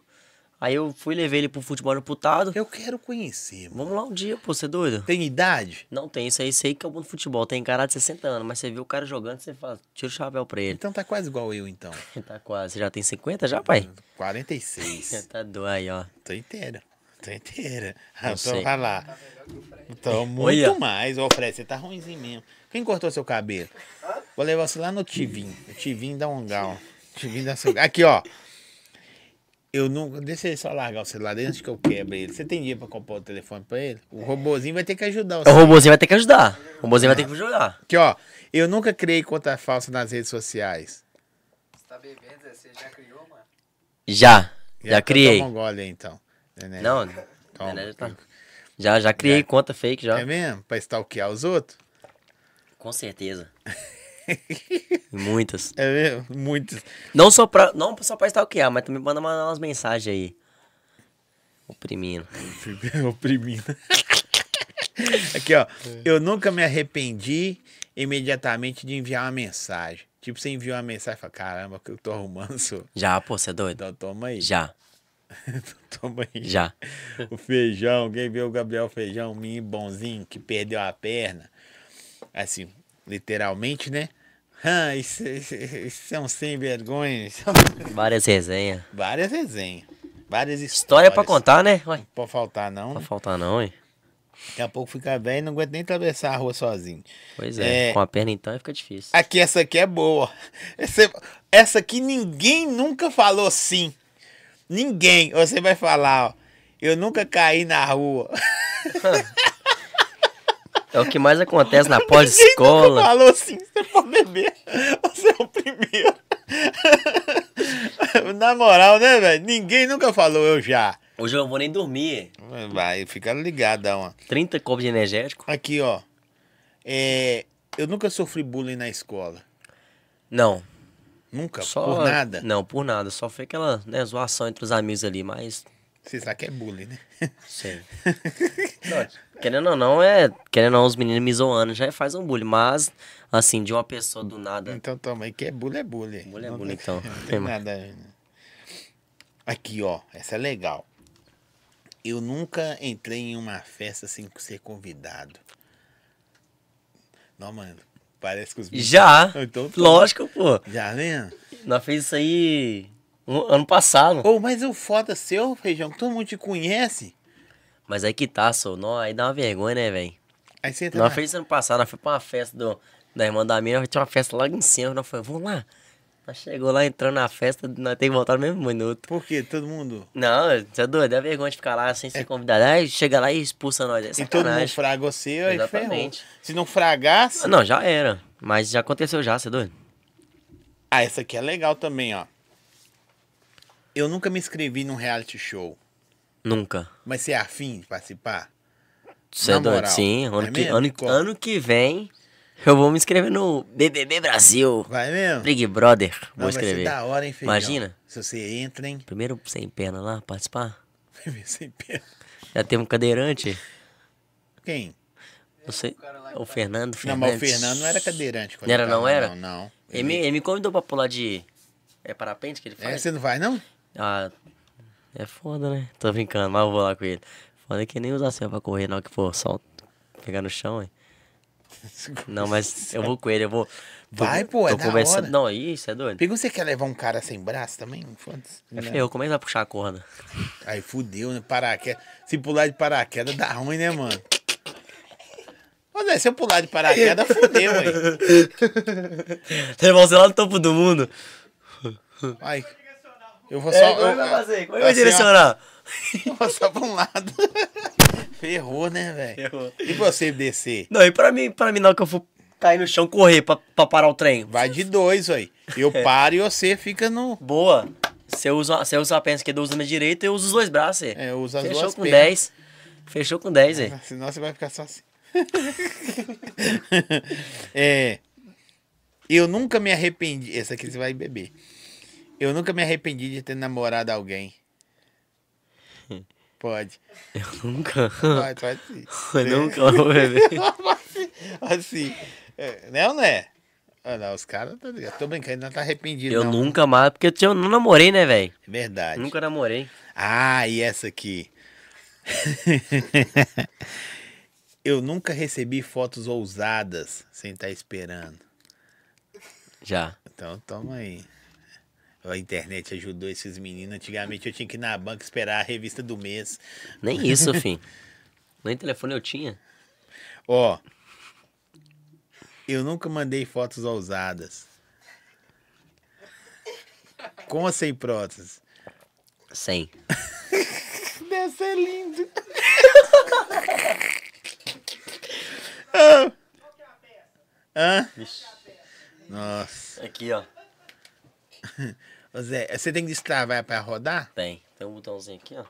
Aí eu fui levei ele pro futebol amputado. Eu quero conhecer, mano. Vamos lá um dia, pô, você é doido? Tem idade? Não tem isso aí, sei que é o bom do futebol. Tem cara de 60 anos, mas você viu o cara jogando, você fala, tira o chapéu pra ele. Então tá quase igual eu, então. Tá quase. Você já tem 50 já, pai? 46. Tá doido aí, ó. Tô inteira. Tô inteira. Eu Então vai lá. Então, muito Olha. mais. Ô, Fred, você tá ruimzinho mesmo. Quem cortou seu cabelo? Vou levar você lá no Tivim. O Tivim dá um gal. Tivim dá seu... Aqui, ó. Eu nunca... Deixa ele só largar o celular dele antes que eu quebre ele. Você tem dia pra comprar o telefone pra ele? O robozinho vai ter que ajudar O você. robozinho vai ter que ajudar. O robozinho vai ter que ajudar. Aqui, ó. Eu nunca criei conta falsa nas redes sociais. Você tá bebendo, Zé? Você já criou, mano? Já. Já então criei. Toma um gole aí, então. Não, Toma. né, tá. já, já criei Já. conta fake já. É mesmo? Pra stalkear os outros? Com certeza. Muitas. É mesmo? Muitos. Não só pra, não só pra stalkear, mas também manda mandar umas mensagens aí. Oprimindo. Oprimindo. Aqui, ó. Eu nunca me arrependi imediatamente de enviar uma mensagem. Tipo, você enviou uma mensagem e fala, caramba, que eu tô arrumando, senhor. Já, pô, você é doido? Então toma aí. Já, Toma aí. já. O feijão, quem viu o Gabriel Feijão, um menino bonzinho que perdeu a perna. Assim, literalmente, né? Ah, isso, isso, isso é um sem vergonha. Várias resenhas. Várias resenhas. Várias histórias. História pra contar, né? Ué, Não pode faltar, não. não vai faltar não, hein? Daqui a pouco fica velho e não aguenta nem atravessar a rua sozinho. Pois é, É. com a perna então fica difícil. Aqui, essa aqui é boa. Essa, essa aqui ninguém nunca falou sim. Ninguém. Você vai falar, ó. Eu nunca caí na rua. É o que mais acontece na pós-escola. nunca falou sim. Você pode beber. Você é o primeiro. na moral, né, velho? Ninguém nunca falou eu já. Hoje eu não vou nem dormir. Vai, fica ligadão, ó. 30 copos de energético? Aqui, ó. É, eu nunca sofri bullying na escola. Não. Nunca, Só, por nada. Não, por nada. Só foi aquela né, zoação entre os amigos ali, mas. Você sabe que é bullying, né? Não, querendo ou não, é. Querendo ou não, os meninos me zoando já faz um bullying. Mas, assim, de uma pessoa do nada. Então toma aí, que é bullying, é bullying. Bullying é Não bullying, então. Não tem nada. né? Aqui, ó, essa é legal. Eu nunca entrei em uma festa sem ser convidado. Não, mano, parece que os bichos- Já! Então, tá. Lógico, pô. Já, né? Nós fez isso aí ano passado. Ô, mas o foda seu, feijão, que todo mundo te conhece. Mas aí que tá, só. Não, aí dá uma vergonha, né, velho? Aí você entra Nós na- fez ano passado, nós fomos pra uma festa do, da irmã da minha, nós tinha uma festa logo em cima, nós falamos, vamos lá. Nós chegou lá, entrando na festa, nós temos que voltar no mesmo minuto. Por quê? Todo mundo. Não, você é doido, é vergonha de ficar lá sem ser convidado. Aí chega lá e expulsa nós. É E todo mundo fraga você, aí ferrou. Exatamente. Se não fragasse. Ah, Não, já era. Mas já aconteceu já, você é doido? Ah, essa aqui é legal também, ó. Eu nunca me inscrevi num reality show. Nunca. Mas você é afim de participar? Você é doido? Sim, ano, É que, ano, ano que vem eu vou me inscrever no BBB Brasil. Vai mesmo? Big Brother. Não, Vou vai ser escrever. da hora, hein, feijão? Imagina. Se você entra, hein? Primeiro sem perna lá, participar. Sem pena. Já teve um cadeirante. Quem? Não sei. O Fernando Não, Fernandes. mas o Fernando não era cadeirante. Não era, não era? Não, não. Ele, me- ele me convidou pra pular de. É parapente que ele É, faz? você não vai, não? Ah, é foda, né? Tô brincando, mas eu vou lá com ele. Foda que nem usar céu pra correr, não, que for só pegar no chão, hein? Não, mas eu vou com ele, eu vou. tô- Vai, pô, é tô da conversando. hora. Não, isso é doido. Pegou, você quer levar um cara sem braço também? Foda-se. É feio, como é que vai puxar a corda? Aí fudeu, né? Paraquedas. Se pular de paraquedas dá ruim, né, mano? Ô, Zé, se eu pular de paraquedas, fudeu, ué. Levar você lá no topo do mundo. Ai. Eu vou só. É, como eu, ele vai fazer? Como vai assim, ó, direcionar? eu vou só pra um lado. Ferrou, né, velho? Ferrou. E você descer? Não, e pra mim, pra mim não, que eu for cair no chão, correr pra, pra parar o trem. Vai de dois, aí. Eu É. paro e você fica no. Boa. Você usa, você usa a perna esquerda, eu uso a minha direita, eu uso os dois braços. É. É, usa as Fechou duas com pernas. 10. Fechou com 10, é. Senão você vai ficar só assim. é. Eu nunca me arrependi. Essa aqui você vai beber. Eu nunca me arrependi de ter namorado alguém. Pode. Eu nunca. Pode, pode sim. Eu nunca beber. assim. É, né ou não é? Olha lá, os caras, tá ligado? Tô brincando, não tá arrependido, Eu não. nunca mais, porque eu, tinha- eu não namorei, né, velho? Verdade. Nunca namorei. Ah, e essa aqui. eu nunca recebi fotos ousadas sem estar esperando. Já. Então, toma aí. A internet ajudou esses meninos. Antigamente eu tinha que ir na banca esperar a revista do mês. Nem isso, fim. Nem telefone eu tinha. Ó, eu nunca mandei fotos ousadas. Com ou sem prótese? Sem. Deve ser lindo. Ah. Hã? Nossa. Aqui, ó. Zé, você tem que destravar pra rodar? Tem. Tem um botãozinho aqui, ó.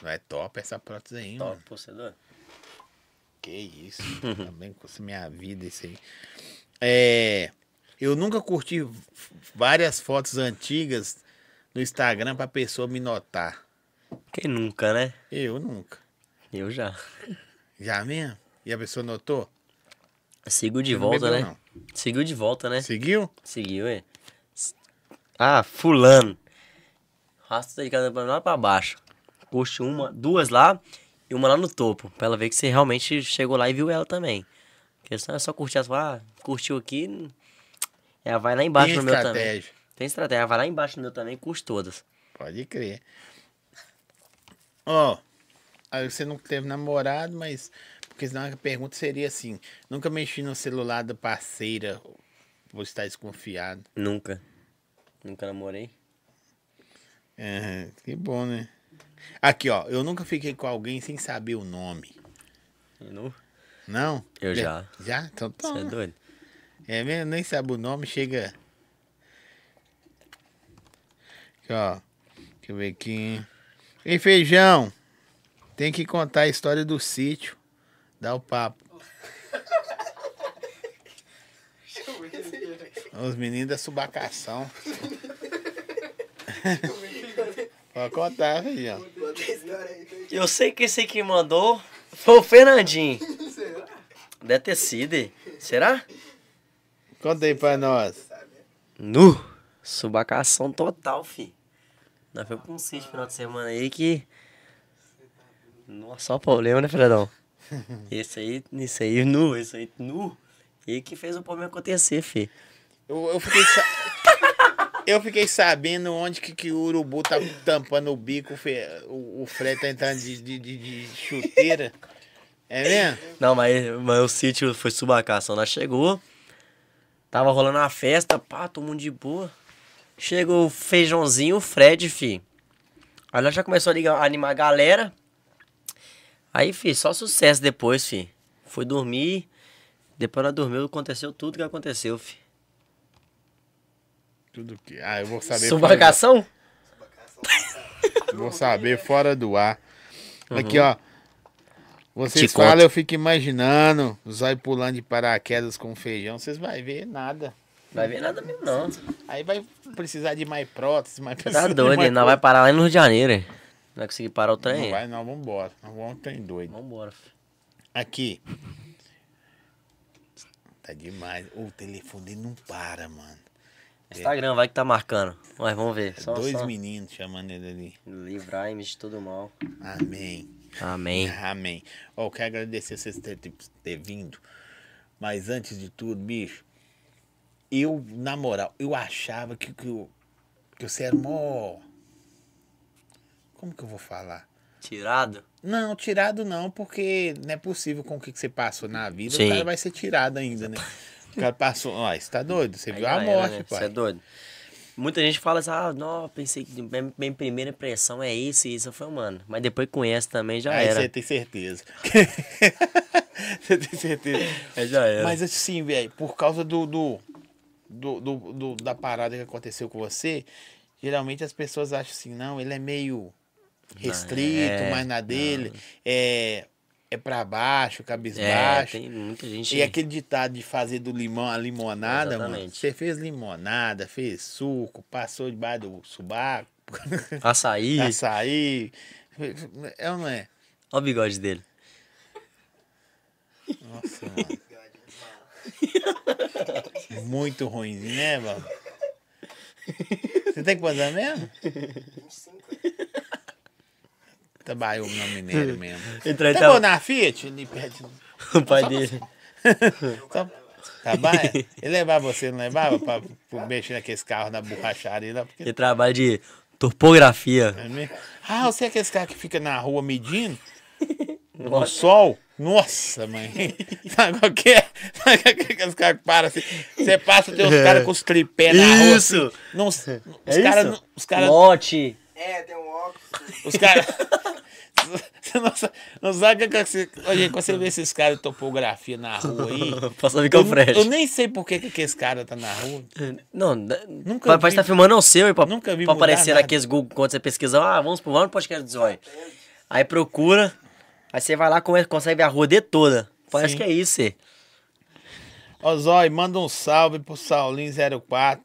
Vai top essa prótese aí, Top, mano. procedor. Que isso. Também com minha vida isso aí. É, eu nunca curti várias fotos antigas no Instagram pra pessoa me notar. Quem nunca, né? Eu nunca. Eu já. Já mesmo? E a pessoa notou? Seguiu de não volta, né? não? Seguiu de volta, né? Seguiu? Seguiu, é. Ah, fulano. Rasta de cada lá pra baixo. Curte uma, duas lá e uma lá no topo. Pra ela ver que você realmente chegou lá e viu ela também. Porque senão é só curtir as ah, curtiu aqui. Ela vai lá embaixo Tem no meu também. estratégia. Tem estratégia, ela vai lá embaixo no meu também, curte todas. Pode crer. Ó, aí você nunca teve namorado, mas. Porque senão a pergunta seria assim: nunca mexi no celular da parceira, vou estar desconfiado. Nunca. Nunca namorei. É, que bom, né? Aqui, ó, eu nunca fiquei com alguém sem saber o nome. Nu. Não? Eu já. Já? Então Você é toma. doido? É mesmo? Nem sabe o nome, chega. Aqui, ó. Deixa eu ver aqui. Ei, feijão. Tem que contar a história do sítio. Dá o papo. Os meninos da subacação. Pode contar, feijão. Eu sei que esse que mandou foi o Fernandinho. Deve ter sido. Será? Conta aí pra nós. Nu. Subacação total, fi. Nós fomos pra um sítio final de semana aí que. Nossa, só problema, né, Fredão? Esse aí, esse aí, nu, esse aí, nu. E que fez o problema acontecer, fi. Eu, eu fiquei sa- eu fiquei sabendo onde que, que o urubu tá tampando o bico, o, Fe- o, o Fred tá entrando de, de, de- de chuteira. É mesmo? Não, mas, mas o sítio foi subacação. Nós chegou, tava rolando uma festa, pá, todo mundo de boa. Chegou o feijãozinho, o Fred, fi. Aí nós já começou a ligar, a animar a galera. Aí, fi, só sucesso depois, fi. Foi dormir. Depois nós dormiu, aconteceu tudo que aconteceu, fi. Tudo que. Ah, eu vou saber. Subacação? Fora, vou saber fora do ar. Aqui, ó. Vocês Te falam, conto. eu fico imaginando. O zóio pulando de paraquedas com feijão. Vocês vão ver nada. Vai ver nada mesmo, não. Aí vai precisar de mais prótese, mais Tá doido, mais? Nós vai parar lá no Rio de Janeiro? Não vai conseguir parar o trem. Não vai, não, vambora. Nós vamos trem doido. Vambora, fi. Aqui. Tá demais. O telefone não para, mano. Instagram vai que tá marcando. Mas vamos ver. Só, Dois só. meninos chamando ele ali. Livrai-me de todo mal. Amém. Amém. Amém. Ó, eu quero agradecer vocês ter, ter, ter vindo. Mas antes de tudo, bicho, eu, na moral, eu achava que, que, eu, que você era mó. Como que eu vou falar? Tirado? Não, tirado não, porque não é possível com o que que você passou na vida, Sim. o cara vai ser tirado ainda, né? O cara passou. Ó, você tá doido? Você Aí viu a era, morte, né? pai. Você é doido. Muita gente fala assim, ah, não, pensei que minha, primeira impressão é isso e isso. Falei, mano, mas depois conhece também já Aí era. você tem certeza. você tem certeza. É, já era. Mas assim, velho, por causa do, do, do, do- do- da parada que aconteceu com você, geralmente as pessoas acham assim, não, ele é meio restrito, é, mais na dele, é, é pra baixo, é, cabisbaixo. tem muita gente. E aquele ditado de fazer do limão a limonada, mano. Exatamente. Você fez limonada, fez suco, passou debaixo do subaco, Açaí. açaí. É ou não é? Olha o bigode dele. Nossa, mano. Muito ruim, né, Val? Você tem quantos anos mesmo? 25. Trabalhou no minério mesmo. Entrou Tá bom na Fiat? Ele pede. o pai dele. Só- Trabalha? Ele levava você, não levava? Pra, pra mexer naqueles carros na borracharia lá? Porque Ele trabalha de topografia. É? Ah, você é aquele cara que fica na rua medindo? No sol? Nossa, mãe. Sabe qual que é? Sabe aqueles caras que param assim? Você passa, tem os caras com os tripés na rua. Isso. assim, não- os É caras. Os caras. Lote. É, tem um óculos. Os caras. Não sabe é que você, quando você vê esses caras de topografia na rua aí. Passa com o Fred. Eu nem sei por que, que esse cara tá na rua. É, não, nunca vai estar tá filmando é o seu e pra, nunca vi pra aparecer naqueles Google quando você pesquisar. Ah, vamos pro ano podcast do Zóio. Aí procura, aí você vai lá consegue ver a rua de toda. Parece Sim. que é isso, você. Ó, Zói, manda um salve pro Saulinho04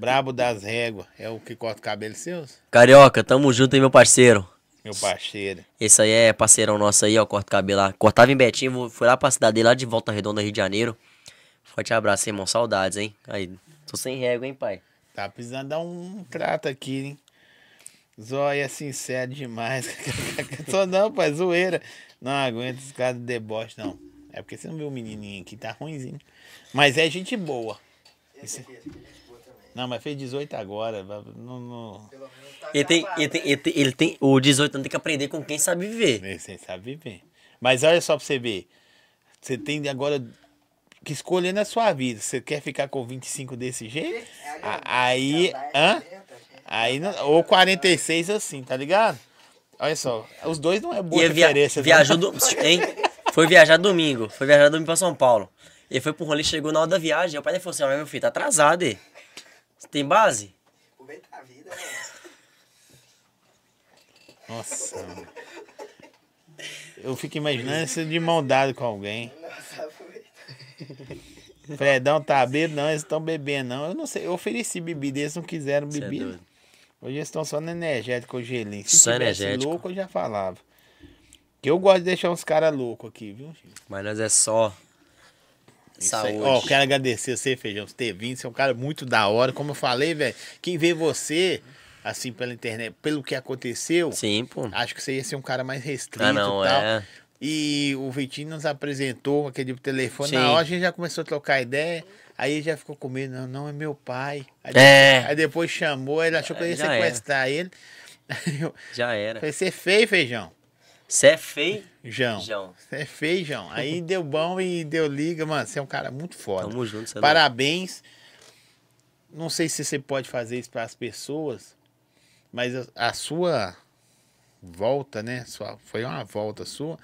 Brabo das réguas. É o que corta o cabelo seus? Carioca, tamo junto aí, meu parceiro. Meu parceiro. Esse aí é parceirão nosso aí, ó, corta cabelo lá. Cortava em Betinho, vou- fui lá pra cidade dele, lá de Volta Redonda, Rio de Janeiro. Forte abraço, irmão. Saudades, hein? Aí, tô sem régua, hein, pai? Tá precisando dar um trato aqui, hein? Zóia sincero demais. Só não, pai, zoeira. Não aguento esse cara de deboche, não. É porque você não viu o menininho aqui, tá ruimzinho. Mas é gente boa. Esse Não, mas fez 18 agora. Não, não... Tá Ele tem, ele tem, né? ele tem, ele tem- o 18 anos tem que aprender com quem sabe viver. Você sabe viver. Mas olha só pra você ver. Você tem agora que escolher na sua vida. Você quer ficar com 25 desse jeito? É agrandar, Aí. Hã? é 40, Aí ou 46 assim, tá ligado? Olha só, os dois não é boa E via, não. viajou do, hein? Foi viajar domingo. Foi viajar domingo pra São Paulo. Ele foi pro rolê, chegou na hora da viagem. O pai dele falou assim: meu filho, tá atrasado, e. Você tem base? Aproveita a vida, né? Nossa. mano. Eu fico imaginando isso de mão dada com alguém. Nossa. Fredão tá bebendo, não, eles estão bebendo, não. Eu não sei, eu ofereci bebida, eles não quiseram é bebida. doido. Hoje eles estão só no energético ou gelinho. Se Só energético. louco, eu já falava. Que eu gosto de deixar uns caras loucos aqui, viu? gente? Mas nós é só. Saúde. Ó, quero agradecer você, Feijão, por ter vindo. Você é um cara muito da hora. Como eu falei, velho, quem vê você, assim, pela internet, pelo que aconteceu, Sim, pô. acho que você ia ser um cara mais restrito Ah, não, e tal. é. E o Vitinho nos apresentou aquele telefone. Sim. Na hora a gente já começou a trocar ideia. Aí ele já ficou com medo, não, não, é meu pai. Aí, É. aí depois chamou, ele achou que eu ia Já era. sequestrar ele. Aí eu Já era. falei, você é feio, feijão. Você é feio? João. Você é feio, João. Aí deu bom e deu liga, mano. Você é um cara muito foda. Tamo junto, você é Parabéns. Não sei se você pode fazer isso para as pessoas, mas a, a sua volta, né? Sua, foi uma volta sua.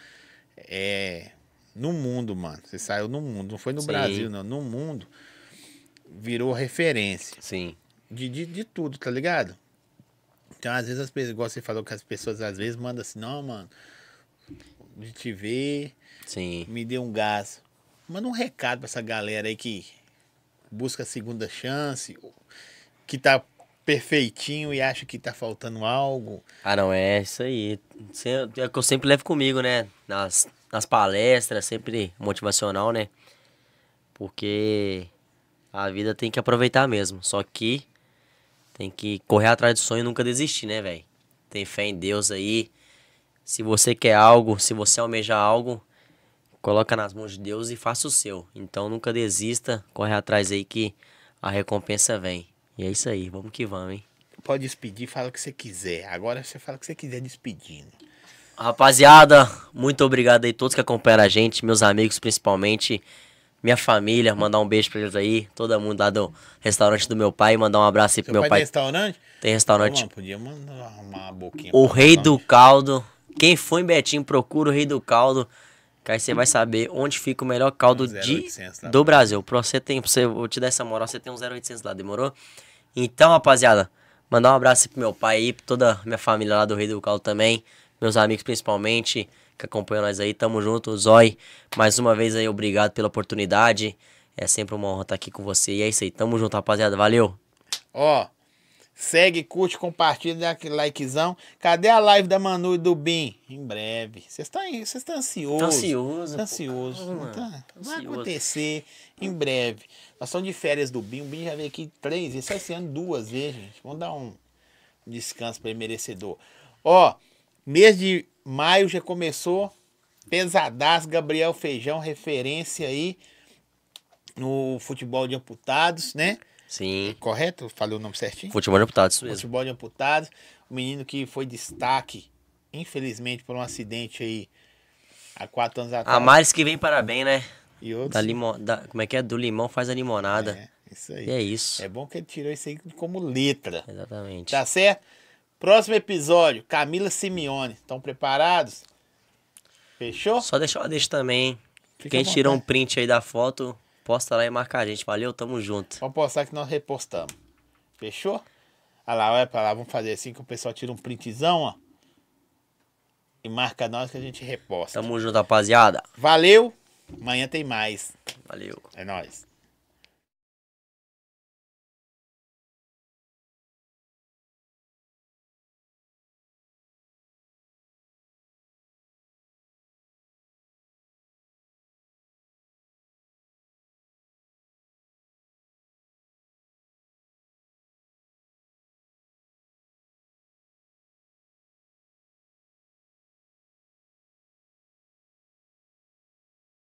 É, no mundo, mano. Você saiu no mundo. Não foi no Sim. Brasil, não. No mundo. Virou referência Sim. de, de, de tudo, tá ligado? Então, às vezes, as pessoas, igual você falou que as pessoas às vezes mandam assim, não, mano, de te ver, Sim. me dê um gás. Manda um recado pra essa galera aí que busca a segunda chance, que tá perfeitinho e acha que tá faltando algo. Ah, não, é isso aí. É o que eu sempre levo comigo, né? Nas, nas palestras, sempre motivacional, né? Porque a vida tem que aproveitar mesmo. Só que tem que correr atrás do sonho e nunca desistir, né, velho? Tem fé em Deus aí. Se você quer algo, se você almeja algo, coloca nas mãos de Deus e faça o seu. Então nunca desista, corre atrás aí que a recompensa vem. E é isso aí, vamos que vamos, hein? Pode despedir, fala o que você quiser. Agora você fala o que você quiser despedindo. Rapaziada, muito obrigado aí todos que acompanharam a gente, meus amigos principalmente, minha família, mandar um beijo pra eles aí, todo mundo lá do restaurante do meu pai, mandar um abraço aí pro Seu meu pai, tem restaurante? Tem restaurante Mano, podia mandar uma boquinha. O Rei do Caldo. Quem for em Betinho, procura o Rei do Caldo. Que aí você vai saber onde fica o melhor caldo Um de, 0800 lá. do Brasil. Pra você tem, pra você, vou te dar essa moral, você tem um 0800 lá, demorou? Então, rapaziada, mandar um abraço pro meu pai aí, pra toda a minha família lá do Rei do Caldo também. Meus amigos principalmente, que acompanham nós aí. Tamo junto, Zói. Mais uma vez aí, obrigado pela oportunidade. É sempre uma honra estar aqui com você. E é isso aí, tamo junto, rapaziada. Valeu! Ó, Segue, curte, compartilha, dá aquele likezão. Cadê a live da Manu e do Bim? Em breve. Vocês estão vocês estão ansiosos. Tá ansioso, Tá pô. ansioso. Mano, Não tá? tá Vai acontecer em breve. Nós estamos de férias do Bim. O Bim já veio aqui três vezes, só esse ano duas vezes, gente. Vamos dar um descanso para ele merecedor. Ó, mês de maio já começou. Pesadaço, Gabriel Feijão, referência aí no futebol de amputados, né? Sim. Correto? Falei o nome certinho? Futebol de deputado, isso mesmo. Futebol de amputados. O menino que foi destaque, infelizmente, por um acidente aí há quatro anos atrás. A Maris que vem parabéns, né? E outros. Da limão, da, como é que é? Do limão faz a limonada. É, isso aí. E é isso. É bom que ele tirou isso aí como letra. Exatamente. Tá certo? Próximo episódio, Camila Simeone. Estão preparados? Fechou? Só deixar uma deixa também. hein? Fica Quem tirou um print aí da foto, posta lá e marca a gente. Valeu, tamo junto. Vamos postar que nós repostamos. Fechou? Olha lá, olha pra lá. Vamos fazer assim que o pessoal tira um printzão, ó. E marca nós que a gente reposta. Tamo junto, rapaziada. Valeu. Amanhã tem mais. Valeu. É nóis.